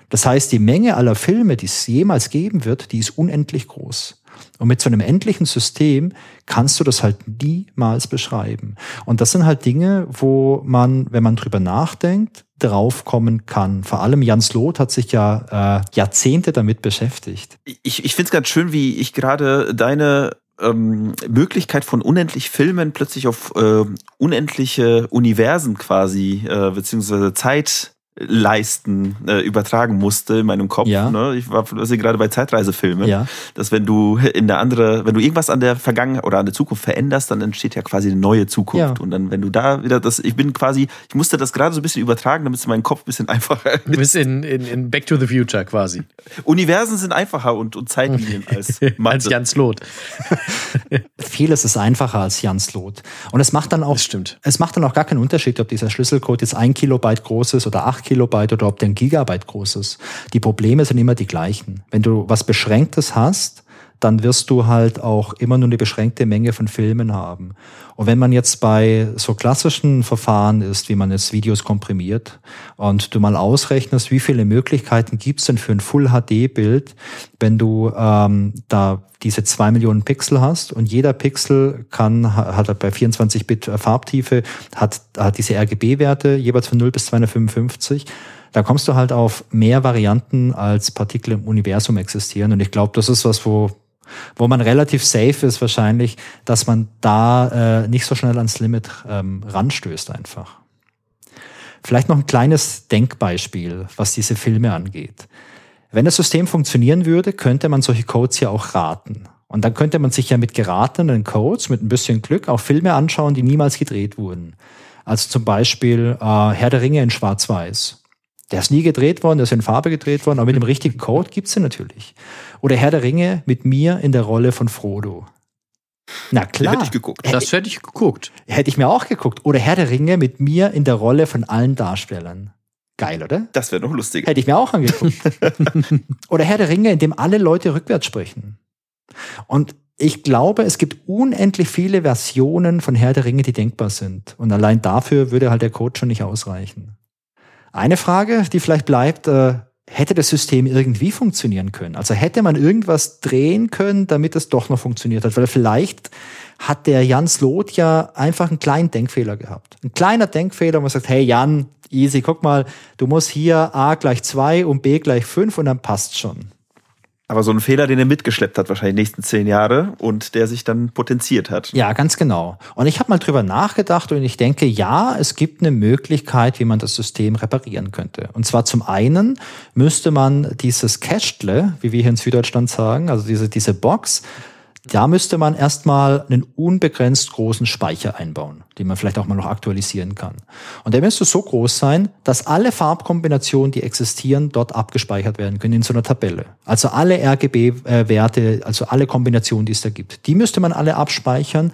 Das heißt, die Menge aller Filme, die es jemals geben wird, die ist unendlich groß. Und mit so einem endlichen System kannst du das halt niemals beschreiben. Und das sind halt Dinge, wo man, wenn man drüber nachdenkt, draufkommen kann. Vor allem Jans Loth hat sich ja äh, Jahrzehnte damit beschäftigt. Ich, ich finde es ganz schön, wie ich gerade deine ähm, Möglichkeit von unendlich Filmen plötzlich auf äh, unendliche Universen quasi, äh, beziehungsweise Zeit leisten, äh, übertragen musste in meinem Kopf. Ja. Ne? Ich war also gerade bei Zeitreisefilmen, Ja. dass wenn du in der andere, wenn du irgendwas an der Vergangenheit oder an der Zukunft veränderst, dann entsteht ja quasi eine neue Zukunft. Ja. Und dann, wenn du da wieder das, ich bin quasi, ich musste das gerade so ein bisschen übertragen, damit es in meinem Kopf ein bisschen einfacher Du bist in, in, in Back to the Future quasi. Universen sind einfacher und, und Zeitlinien als. Als Jans Loth. Vieles ist einfacher als Jans Lot. Und es macht dann auch, Das stimmt. es macht dann auch gar keinen Unterschied, ob dieser Schlüsselcode jetzt ein Kilobyte groß ist oder acht Kilobyte oder ob der ein Gigabyte groß ist. Die Probleme sind immer die gleichen. Wenn du was Beschränktes hast, dann wirst du halt auch immer nur eine beschränkte Menge von Filmen haben. Und wenn man jetzt bei so klassischen Verfahren ist, wie man jetzt Videos komprimiert und du mal ausrechnest, wie viele Möglichkeiten gibt's denn für ein Full-HD-Bild, wenn du ähm, da diese zwei Millionen Pixel hast und jeder Pixel kann, hat bei 24-Bit Farbtiefe, hat, hat diese RGB-Werte jeweils von 0 bis 255 da kommst du halt auf mehr Varianten als Partikel im Universum existieren. Und ich glaube, das ist was, wo, wo man relativ safe ist wahrscheinlich, dass man da äh, nicht so schnell ans Limit ähm, ranstößt einfach. Vielleicht noch ein kleines Denkbeispiel, was diese Filme angeht. Wenn das System funktionieren würde, könnte man solche Codes ja auch raten. Und dann könnte man sich ja mit geratenen Codes, mit ein bisschen Glück, auch Filme anschauen, die niemals gedreht wurden. Also zum Beispiel äh, Herr der Ringe in Schwarz-Weiß. Der ist nie gedreht worden, der ist in Farbe gedreht worden, aber mit dem richtigen Code gibt's den natürlich. Oder Herr der Ringe mit mir in der Rolle von Frodo. Na klar, hätte ich geguckt. Das hätte ich geguckt. hätte ich mir auch geguckt. Oder Herr der Ringe mit mir in der Rolle von allen Darstellern. Geil, oder? Das wäre noch lustig. Hätte ich mir auch angeguckt. Oder Herr der Ringe, in dem alle Leute rückwärts sprechen. Und ich glaube, es gibt unendlich viele Versionen von Herr der Ringe, die denkbar sind. Und allein dafür würde halt der Code schon nicht ausreichen. Eine Frage, die vielleicht bleibt, äh, hätte das System irgendwie funktionieren können? Also hätte man irgendwas drehen können, damit es doch noch funktioniert hat? Weil vielleicht hat der Jan Slot ja einfach einen kleinen Denkfehler gehabt. Ein kleiner Denkfehler, wo man sagt, hey Jan, easy, guck mal, du musst hier A gleich 2 und B gleich 5 und dann passt schon. Aber so ein Fehler, den er mitgeschleppt hat, wahrscheinlich die nächsten zehn Jahre und der sich dann potenziert hat. Ja, ganz genau. Und ich habe mal drüber nachgedacht und ich denke, ja, es gibt eine Möglichkeit, wie man das System reparieren könnte. Und zwar zum einen müsste man dieses Cachedle, wie wir hier in Süddeutschland sagen, also diese, diese Box, da müsste man erstmal einen unbegrenzt großen Speicher einbauen, den man vielleicht auch mal noch aktualisieren kann. Und der müsste so groß sein, dass alle Farbkombinationen, die existieren, dort abgespeichert werden können in so einer Tabelle. Also alle RGB-Werte, also alle Kombinationen, die es da gibt, die müsste man alle abspeichern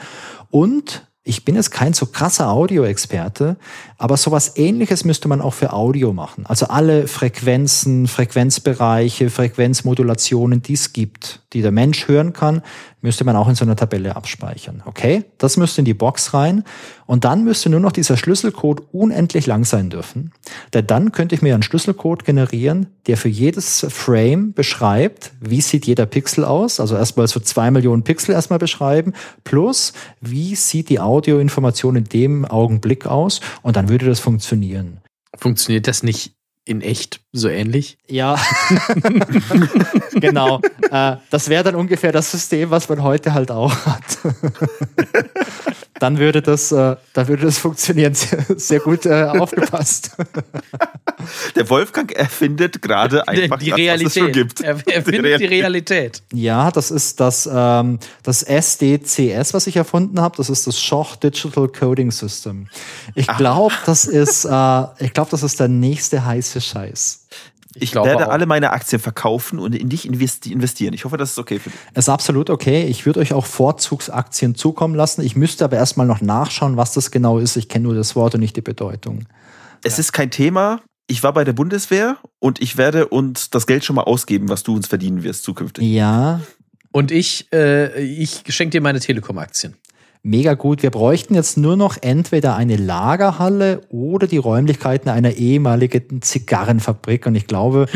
und ich bin jetzt kein so krasser Audioexperte, aber sowas ähnliches müsste man auch für Audio machen. Also alle Frequenzen, Frequenzbereiche, Frequenzmodulationen, die es gibt, die der Mensch hören kann, müsste man auch in so einer Tabelle abspeichern. Okay? Das müsste in die Box rein. Und dann müsste nur noch dieser Schlüsselcode unendlich lang sein dürfen. Denn dann könnte ich mir einen Schlüsselcode generieren, der für jedes Frame beschreibt, wie sieht jeder Pixel aus. Also erstmal so zwei Millionen Pixel erstmal beschreiben. Plus, wie sieht die Audioinformation in dem Augenblick aus. Und dann würde das funktionieren. Funktioniert das nicht in echt so ähnlich? Ja, genau. Äh, das wäre dann ungefähr das System, was man heute halt auch hat. dann würde das, äh, dann würde das funktionieren. Sehr, sehr gut äh, aufgepasst. Der Wolfgang erfindet gerade einfach die das, Realität. was es schon gibt. Er, er findet die Realität. Ja, das ist das, ähm, das SDCS, was ich erfunden habe. Das ist das Schoch Digital Coding System. Ich glaube, das ist, äh, ich glaube, das ist der nächste heiße Scheiß. Ich, glaube werde auch. alle meine Aktien verkaufen und in dich investi- investieren. Ich hoffe, das ist okay für dich. Ist absolut okay. Ich würde euch auch Vorzugsaktien zukommen lassen. Ich müsste aber erstmal noch nachschauen, was das genau ist. Ich kenne nur das Wort und nicht die Bedeutung. Es ist kein Thema. Ich war bei der Bundeswehr und ich werde uns das Geld schon mal ausgeben, was du uns verdienen wirst zukünftig. Ja, Und ich, äh, ich schenke dir meine Telekom-Aktien. Mega gut. Wir bräuchten jetzt nur noch entweder eine Lagerhalle oder die Räumlichkeiten einer ehemaligen Zigarrenfabrik. Und ich glaube,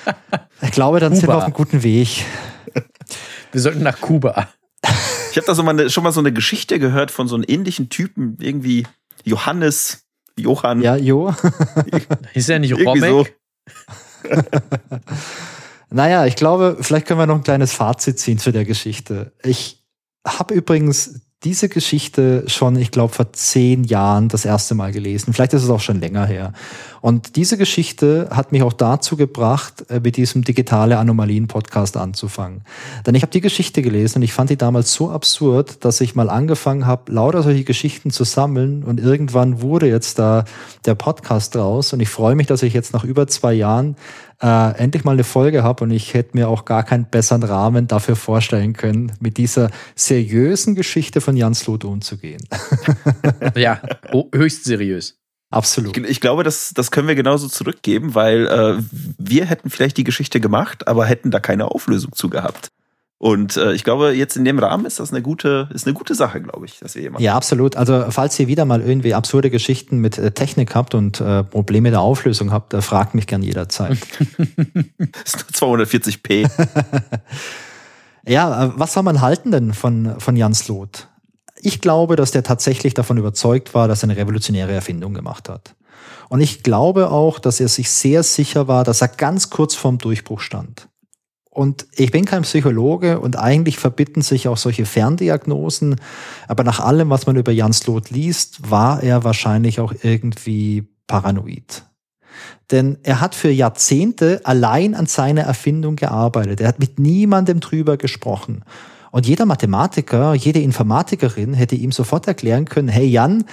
ich glaube, dann sind wir Kuba. auf einem guten Weg. Wir sollten nach Kuba. Ich habe da so mal eine, schon mal so eine Geschichte gehört von so einem ähnlichen Typen, irgendwie Johannes, Johann. Ja, jo. Ist ja nicht Romek? Naja, ich glaube, vielleicht können wir noch ein kleines Fazit ziehen zu der Geschichte. Ich habe übrigens diese Geschichte schon, ich glaube, vor zehn Jahren das erste Mal gelesen. Vielleicht ist es auch schon länger her. Und diese Geschichte hat mich auch dazu gebracht, äh, mit diesem digitale Anomalien-Podcast anzufangen. Denn ich habe die Geschichte gelesen und ich fand die damals so absurd, dass ich mal angefangen habe, lauter solche Geschichten zu sammeln und irgendwann wurde jetzt da der Podcast draus und ich freue mich, dass ich jetzt nach über zwei Jahren äh, endlich mal eine Folge habe und ich hätte mir auch gar keinen besseren Rahmen dafür vorstellen können, mit dieser seriösen Geschichte von Jan Slot umzugehen. ja, höchst seriös. Absolut. Ich, ich, glaube, das, das können wir genauso zurückgeben, weil äh, wir hätten vielleicht die Geschichte gemacht, aber hätten da keine Auflösung zu gehabt. Und äh, ich glaube, jetzt in dem Rahmen ist das eine gute, ist eine gute Sache, glaube ich, dass ihr hier macht. Ja, absolut. Also falls ihr wieder mal irgendwie absurde Geschichten mit äh, Technik habt und äh, Probleme der Auflösung habt, äh, fragt mich gern jederzeit. das ist nur 240p. ja, äh, was soll man halten denn von, von Jan Slot? Ich glaube, dass der tatsächlich davon überzeugt war, dass er eine revolutionäre Erfindung gemacht hat. Und ich glaube auch, dass er sich sehr sicher war, dass er ganz kurz vorm Durchbruch stand. Und ich bin kein Psychologe und eigentlich verbitten sich auch solche Ferndiagnosen. Aber nach allem, was man über Jans Lot liest, war er wahrscheinlich auch irgendwie paranoid. Denn er hat für Jahrzehnte allein an seiner Erfindung gearbeitet. Er hat mit niemandem drüber gesprochen. Und jeder Mathematiker, jede Informatikerin hätte ihm sofort erklären können, hey Jan,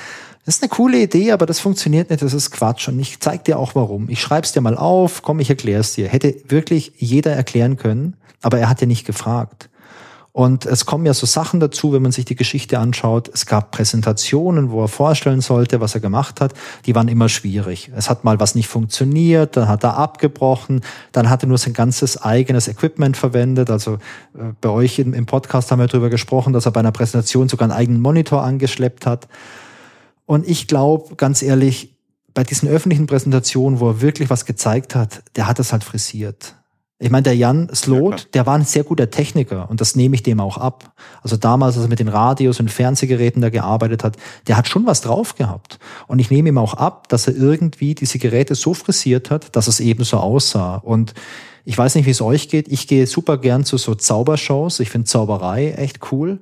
das ist eine coole Idee, aber das funktioniert nicht, das ist Quatsch. Und ich zeig dir auch warum. Ich schreib's dir mal auf, komm, ich erklär's dir. Hätte wirklich jeder erklären können, aber er hat ja nicht gefragt. Und es kommen ja so Sachen dazu, wenn man sich die Geschichte anschaut. Es gab Präsentationen, wo er vorstellen sollte, was er gemacht hat. Die waren immer schwierig. Es hat mal was nicht funktioniert, dann hat er abgebrochen, dann hat er nur sein ganzes eigenes Equipment verwendet. Also äh, bei euch im, im Podcast haben wir darüber gesprochen, dass er bei einer Präsentation sogar einen eigenen Monitor angeschleppt hat. Und ich glaube, ganz ehrlich, bei diesen öffentlichen Präsentationen, wo er wirklich was gezeigt hat, der hat es halt frisiert. Ich meine, der Jan Slot, ja, der war ein sehr guter Techniker und das nehme ich dem auch ab. Also damals, als er mit den Radios und Fernsehgeräten da gearbeitet hat, der hat schon was drauf gehabt. Und ich nehme ihm auch ab, dass er irgendwie diese Geräte so frisiert hat, dass es eben so aussah. Und ich weiß nicht, wie es euch geht. Ich gehe super gern zu so Zaubershows. Ich finde Zauberei echt cool.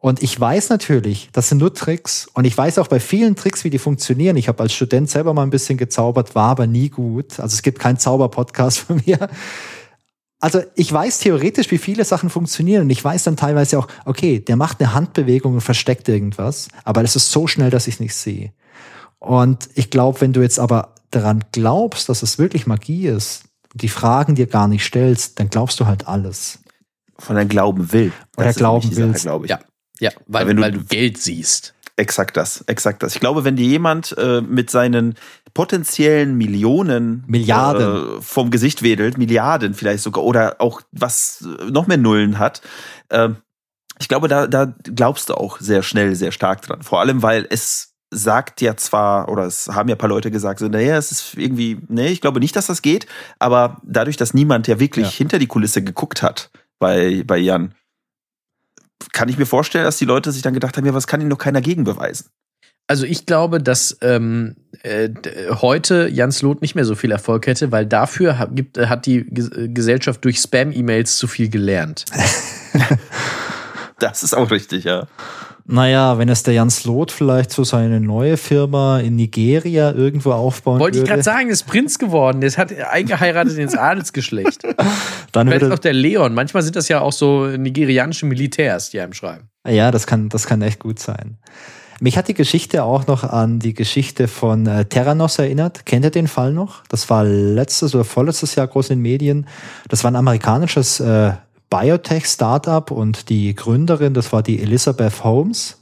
Und ich weiß natürlich, das sind nur Tricks. Und ich weiß auch bei vielen Tricks, wie die funktionieren. Ich habe als Student selber mal ein bisschen gezaubert, war aber nie gut. Also es gibt keinen Zauberpodcast von mir. Also ich weiß theoretisch, wie viele Sachen funktionieren und ich weiß dann teilweise auch, okay, der macht eine Handbewegung und versteckt irgendwas, aber das ist so schnell, dass ich es nicht sehe. Und ich glaube, wenn du jetzt aber daran glaubst, dass es wirklich Magie ist, die Fragen dir gar nicht stellst, dann glaubst du halt alles. Von deinem Glauben will. Oder glauben willst. glaube ich. Ja, ja weil, weil, du, weil du Geld siehst. Exakt das, exakt das. Ich glaube, wenn dir jemand äh, mit seinen potenziellen Millionen Milliarden äh, vom Gesicht wedelt, Milliarden vielleicht sogar, oder auch was äh, noch mehr Nullen hat, äh, ich glaube, da, da glaubst du auch sehr schnell, sehr stark dran. Vor allem, weil es sagt ja zwar, oder es haben ja ein paar Leute gesagt, so, naja, es ist irgendwie, nee, ich glaube nicht, dass das geht, aber dadurch, dass niemand ja wirklich ja. hinter die Kulisse geguckt hat bei, bei Jan, kann ich mir vorstellen, dass die Leute sich dann gedacht haben, ja, was kann ihm noch keiner gegenbeweisen? Also ich glaube, dass ähm, äh, heute Jans Loth nicht mehr so viel Erfolg hätte, weil dafür hat, gibt, hat die Gesellschaft durch Spam-E-Mails zu viel gelernt. das ist auch richtig, ja. Naja, wenn es der Jan Slot vielleicht so seine neue Firma in Nigeria irgendwo aufbauen Wollte würde. Wollte ich gerade sagen, ist Prinz geworden. Der hat eingeheiratet ins Adelsgeschlecht. Dann vielleicht auch der Leon. Manchmal sind das ja auch so nigerianische Militärs, die einem schreiben. Ja, das kann, das kann echt gut sein. Mich hat die Geschichte auch noch an die Geschichte von äh, Terranos erinnert. Kennt ihr den Fall noch? Das war letztes oder vorletztes Jahr groß in den Medien. Das war ein amerikanisches äh, Biotech-Startup und die Gründerin, das war die Elizabeth Holmes.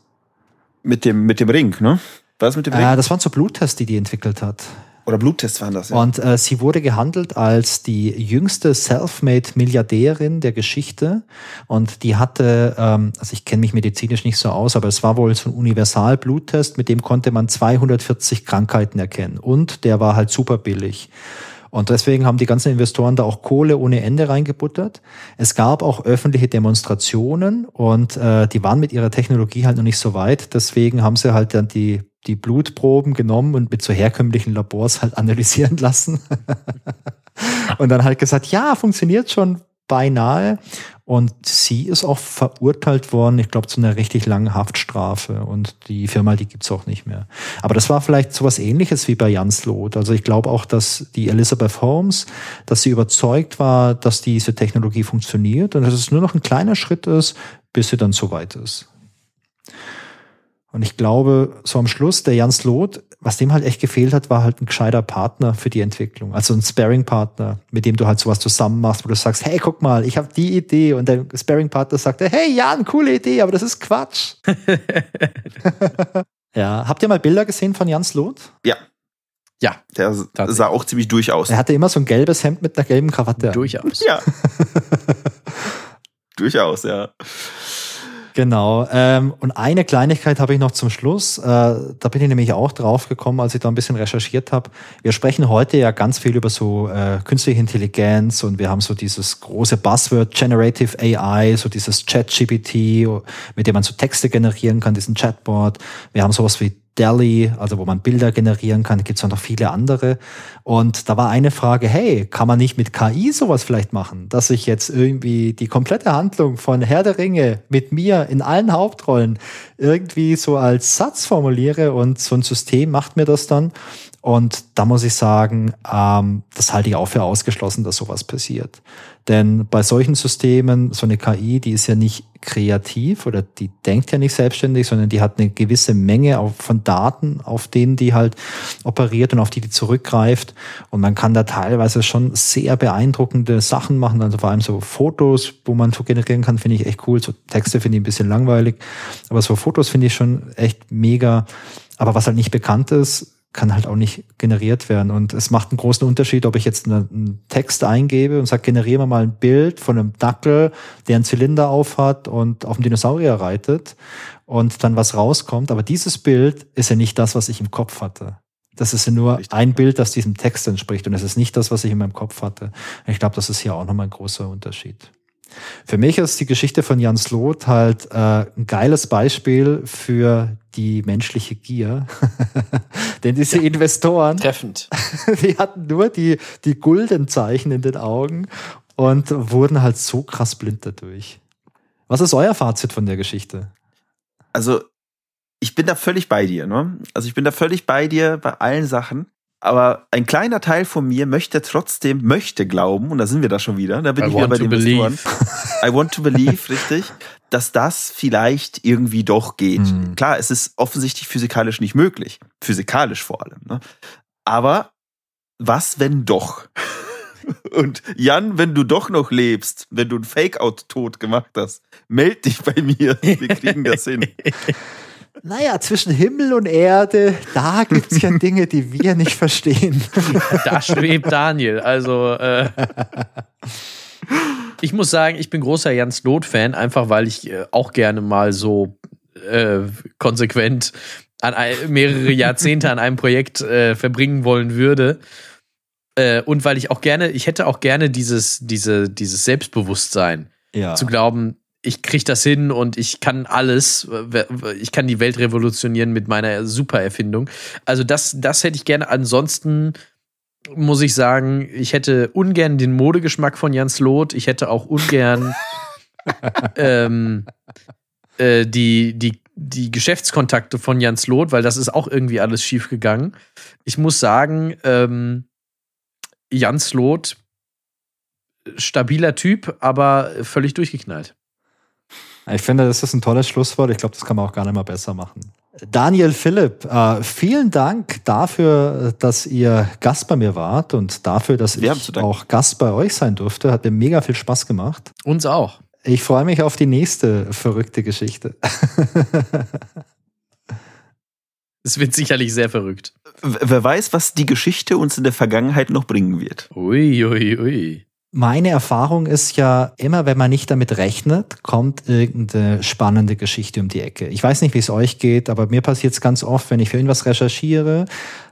Mit dem, mit dem Ring, ne? Was mit dem Ring? Äh, das waren so Bluttests, die die entwickelt hat. Oder Bluttests waren das, ja. Und äh, sie wurde gehandelt als die jüngste Selfmade-Milliardärin der Geschichte. Und die hatte, ähm, also ich kenne mich medizinisch nicht so aus, aber es war wohl so ein Universal-Bluttest, mit dem konnte man 240 Krankheiten erkennen. Und der war halt super billig. Und deswegen haben die ganzen Investoren da auch Kohle ohne Ende reingebuttert. Es gab auch öffentliche Demonstrationen und äh, die waren mit ihrer Technologie halt noch nicht so weit. Deswegen haben sie halt dann die, die Blutproben genommen und mit so herkömmlichen Labors halt analysieren lassen. und dann halt gesagt, ja, funktioniert schon beinahe. Und sie ist auch verurteilt worden, ich glaube, zu einer richtig langen Haftstrafe. Und die Firma, die gibt's auch nicht mehr. Aber das war vielleicht sowas ähnliches wie bei Jans Loth. Also ich glaube auch, dass die Elizabeth Holmes, dass sie überzeugt war, dass diese Technologie funktioniert und dass es nur noch ein kleiner Schritt ist, bis sie dann so weit ist. Und ich glaube, so am Schluss, der Jans Loth, was dem halt echt gefehlt hat, war halt ein gescheiter Partner für die Entwicklung. Also ein Sparring-Partner, mit dem du halt sowas zusammen machst, wo du sagst, hey, guck mal, ich habe die Idee. Und der Sparring-Partner sagt, hey, Jan, coole Idee, aber das ist Quatsch. ja, habt ihr mal Bilder gesehen von Jans Loth? Ja. Ja. Der sah auch ziemlich durch aus. Er hatte immer so ein gelbes Hemd mit einer gelben Krawatte. Durchaus. Ja. durchaus, ja. Genau. Ähm, und eine Kleinigkeit habe ich noch zum Schluss. Äh, da bin ich nämlich auch drauf gekommen, als ich da ein bisschen recherchiert habe. Wir sprechen heute ja ganz viel über so äh, künstliche Intelligenz und wir haben so dieses große Buzzword Generative AI, so dieses Chat-GPT, mit dem man so Texte generieren kann, diesen Chatbot. Wir haben sowas wie Dali, also wo man Bilder generieren kann, gibt es noch viele andere. Und da war eine Frage, hey, kann man nicht mit KI sowas vielleicht machen, dass ich jetzt irgendwie die komplette Handlung von Herr der Ringe mit mir in allen Hauptrollen irgendwie so als Satz formuliere und so ein System macht mir das dann. Und da muss ich sagen, ähm, das halte ich auch für ausgeschlossen, dass sowas passiert. Denn bei solchen Systemen, so eine KI, die ist ja nicht kreativ oder die denkt ja nicht selbstständig, sondern die hat eine gewisse Menge von Daten, auf denen die halt operiert und auf die die zurückgreift. Und man kann da teilweise schon sehr beeindruckende Sachen machen. Also vor allem so Fotos, wo man so generieren kann, finde ich echt cool. So Texte finde ich ein bisschen langweilig. Aber so Fotos finde ich schon echt mega. Aber was halt nicht bekannt ist, kann halt auch nicht generiert werden. Und es macht einen großen Unterschied, ob ich jetzt einen Text eingebe und sage, generiere mir mal ein Bild von einem Dackel, der einen Zylinder aufhat und auf dem Dinosaurier reitet und dann was rauskommt. Aber dieses Bild ist ja nicht das, was ich im Kopf hatte. Das ist ja nur Richtig. ein Bild, das diesem Text entspricht und es ist nicht das, was ich in meinem Kopf hatte. Ich glaube, das ist hier auch nochmal ein großer Unterschied. Für mich ist die Geschichte von Jan Sloth halt äh, ein geiles Beispiel für die menschliche Gier. Denn diese ja, Investoren, treffend. die hatten nur die, die Guldenzeichen in den Augen und wurden halt so krass blind dadurch. Was ist euer Fazit von der Geschichte? Also, ich bin da völlig bei dir, ne? Also, ich bin da völlig bei dir bei allen Sachen. Aber ein kleiner Teil von mir möchte trotzdem, möchte glauben, und da sind wir da schon wieder, da bin I ich wieder bei den Investoren. I want to believe, richtig, dass das vielleicht irgendwie doch geht. Mhm. Klar, es ist offensichtlich physikalisch nicht möglich. Physikalisch vor allem. Ne? Aber was, wenn doch? Und Jan, wenn du doch noch lebst, wenn du ein Fake-Out-Tod gemacht hast, meld dich bei mir. Wir kriegen das hin. Naja, zwischen Himmel und Erde, da gibt es ja Dinge, die wir nicht verstehen. Da schwebt Daniel. Also, äh, ich muss sagen, ich bin großer Jans Not-Fan, einfach weil ich äh, auch gerne mal so äh, konsequent an mehrere Jahrzehnte an einem Projekt äh, verbringen wollen würde. Äh, und weil ich auch gerne, ich hätte auch gerne dieses, diese, dieses Selbstbewusstsein. Ja. Zu glauben, ich krieg das hin und ich kann alles, ich kann die Welt revolutionieren mit meiner Supererfindung. Also das, das hätte ich gerne. Ansonsten muss ich sagen, ich hätte ungern den Modegeschmack von Jans Loth. Ich hätte auch ungern ähm, äh, die, die, die Geschäftskontakte von Jans Loth, weil das ist auch irgendwie alles schief gegangen. Ich muss sagen, ähm, Jans Loth, stabiler Typ, aber völlig durchgeknallt. Ich finde, das ist ein tolles Schlusswort. Ich glaube, das kann man auch gar nicht mal besser machen. Daniel Philipp, äh, vielen Dank dafür, dass ihr Gast bei mir wart und dafür, dass Wir ich auch Gast bei euch sein durfte. Hat mir mega viel Spaß gemacht. Uns auch. Ich freue mich auf die nächste verrückte Geschichte. Es wird sicherlich sehr verrückt. Wer weiß, was die Geschichte uns in der Vergangenheit noch bringen wird. Ui, ui, ui. Meine Erfahrung ist ja, immer wenn man nicht damit rechnet, kommt irgendeine spannende Geschichte um die Ecke. Ich weiß nicht, wie es euch geht, aber mir passiert es ganz oft, wenn ich für irgendwas recherchiere,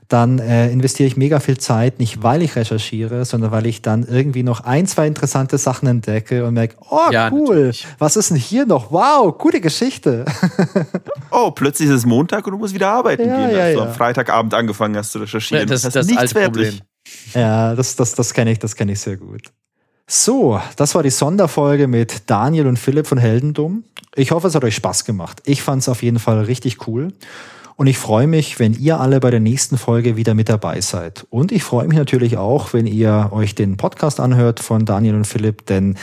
dann äh, investiere ich mega viel Zeit, nicht weil ich recherchiere, sondern weil ich dann irgendwie noch ein, zwei interessante Sachen entdecke und merke, oh ja, cool, natürlich. was ist denn hier noch? Wow, gute Geschichte. oh, plötzlich ist es Montag und du musst wieder arbeiten ja, gehen, ja, als ja. du am Freitagabend angefangen hast zu recherchieren. Ja, das, das, das ist nichts Ja, das, das, das kenne ich, das kenne ich sehr gut. So, das war die Sonderfolge mit Daniel und Philipp von Heldendum. Ich hoffe, es hat euch Spaß gemacht. Ich fand es auf jeden Fall richtig cool. Und ich freue mich, wenn ihr alle bei der nächsten Folge wieder mit dabei seid. Und ich freue mich natürlich auch, wenn ihr euch den Podcast anhört von Daniel und Philipp, denn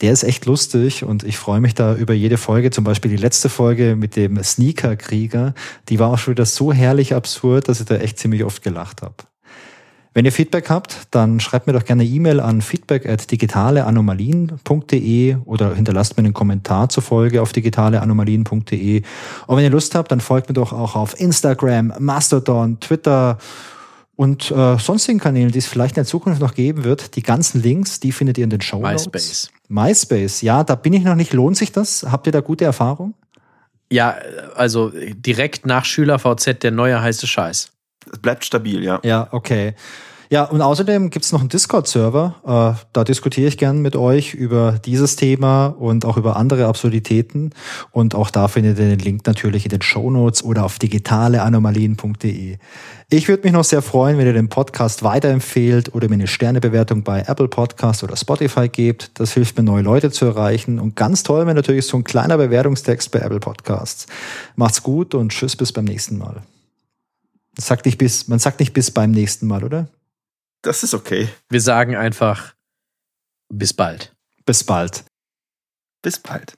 der ist echt lustig und ich freue mich da über jede Folge. Zum Beispiel die letzte Folge mit dem Sneaker-Krieger. Die war auch schon wieder so herrlich absurd, dass ich da echt ziemlich oft gelacht habe. Wenn ihr Feedback habt, dann schreibt mir doch gerne E-Mail an feedback@digitaleanomalien.de oder hinterlasst mir einen Kommentar zur Folge auf digitaleanomalien.de. Und wenn ihr Lust habt, dann folgt mir doch auch auf Instagram, Mastodon, Twitter und äh, sonstigen Kanälen, die es vielleicht in der Zukunft noch geben wird. Die ganzen Links, die findet ihr in den Show Notes. MySpace. MySpace, ja, da bin ich noch nicht. Lohnt sich das? Habt ihr da gute Erfahrung? Ja, also direkt nach SchülerVZ der neue heiße Scheiß. Es bleibt stabil, ja. Ja, okay. Ja, und außerdem gibt's noch einen Discord-Server. Äh, da diskutiere ich gern mit euch über dieses Thema und auch über andere Absurditäten. Und auch da findet ihr den Link natürlich in den Show Notes oder auf digitaleanomalien.de. Ich würde mich noch sehr freuen, wenn ihr den Podcast weiterempfehlt oder mir eine Sternebewertung bei Apple Podcast oder Spotify gebt. Das hilft mir, neue Leute zu erreichen. Und ganz toll wäre natürlich so ein kleiner Bewertungstext bei Apple Podcasts. Macht's gut und tschüss bis beim nächsten Mal. Sagt nicht bis, man sagt nicht bis beim nächsten Mal, oder? Das ist okay. Wir sagen einfach bis bald. Bis bald. Bis bald.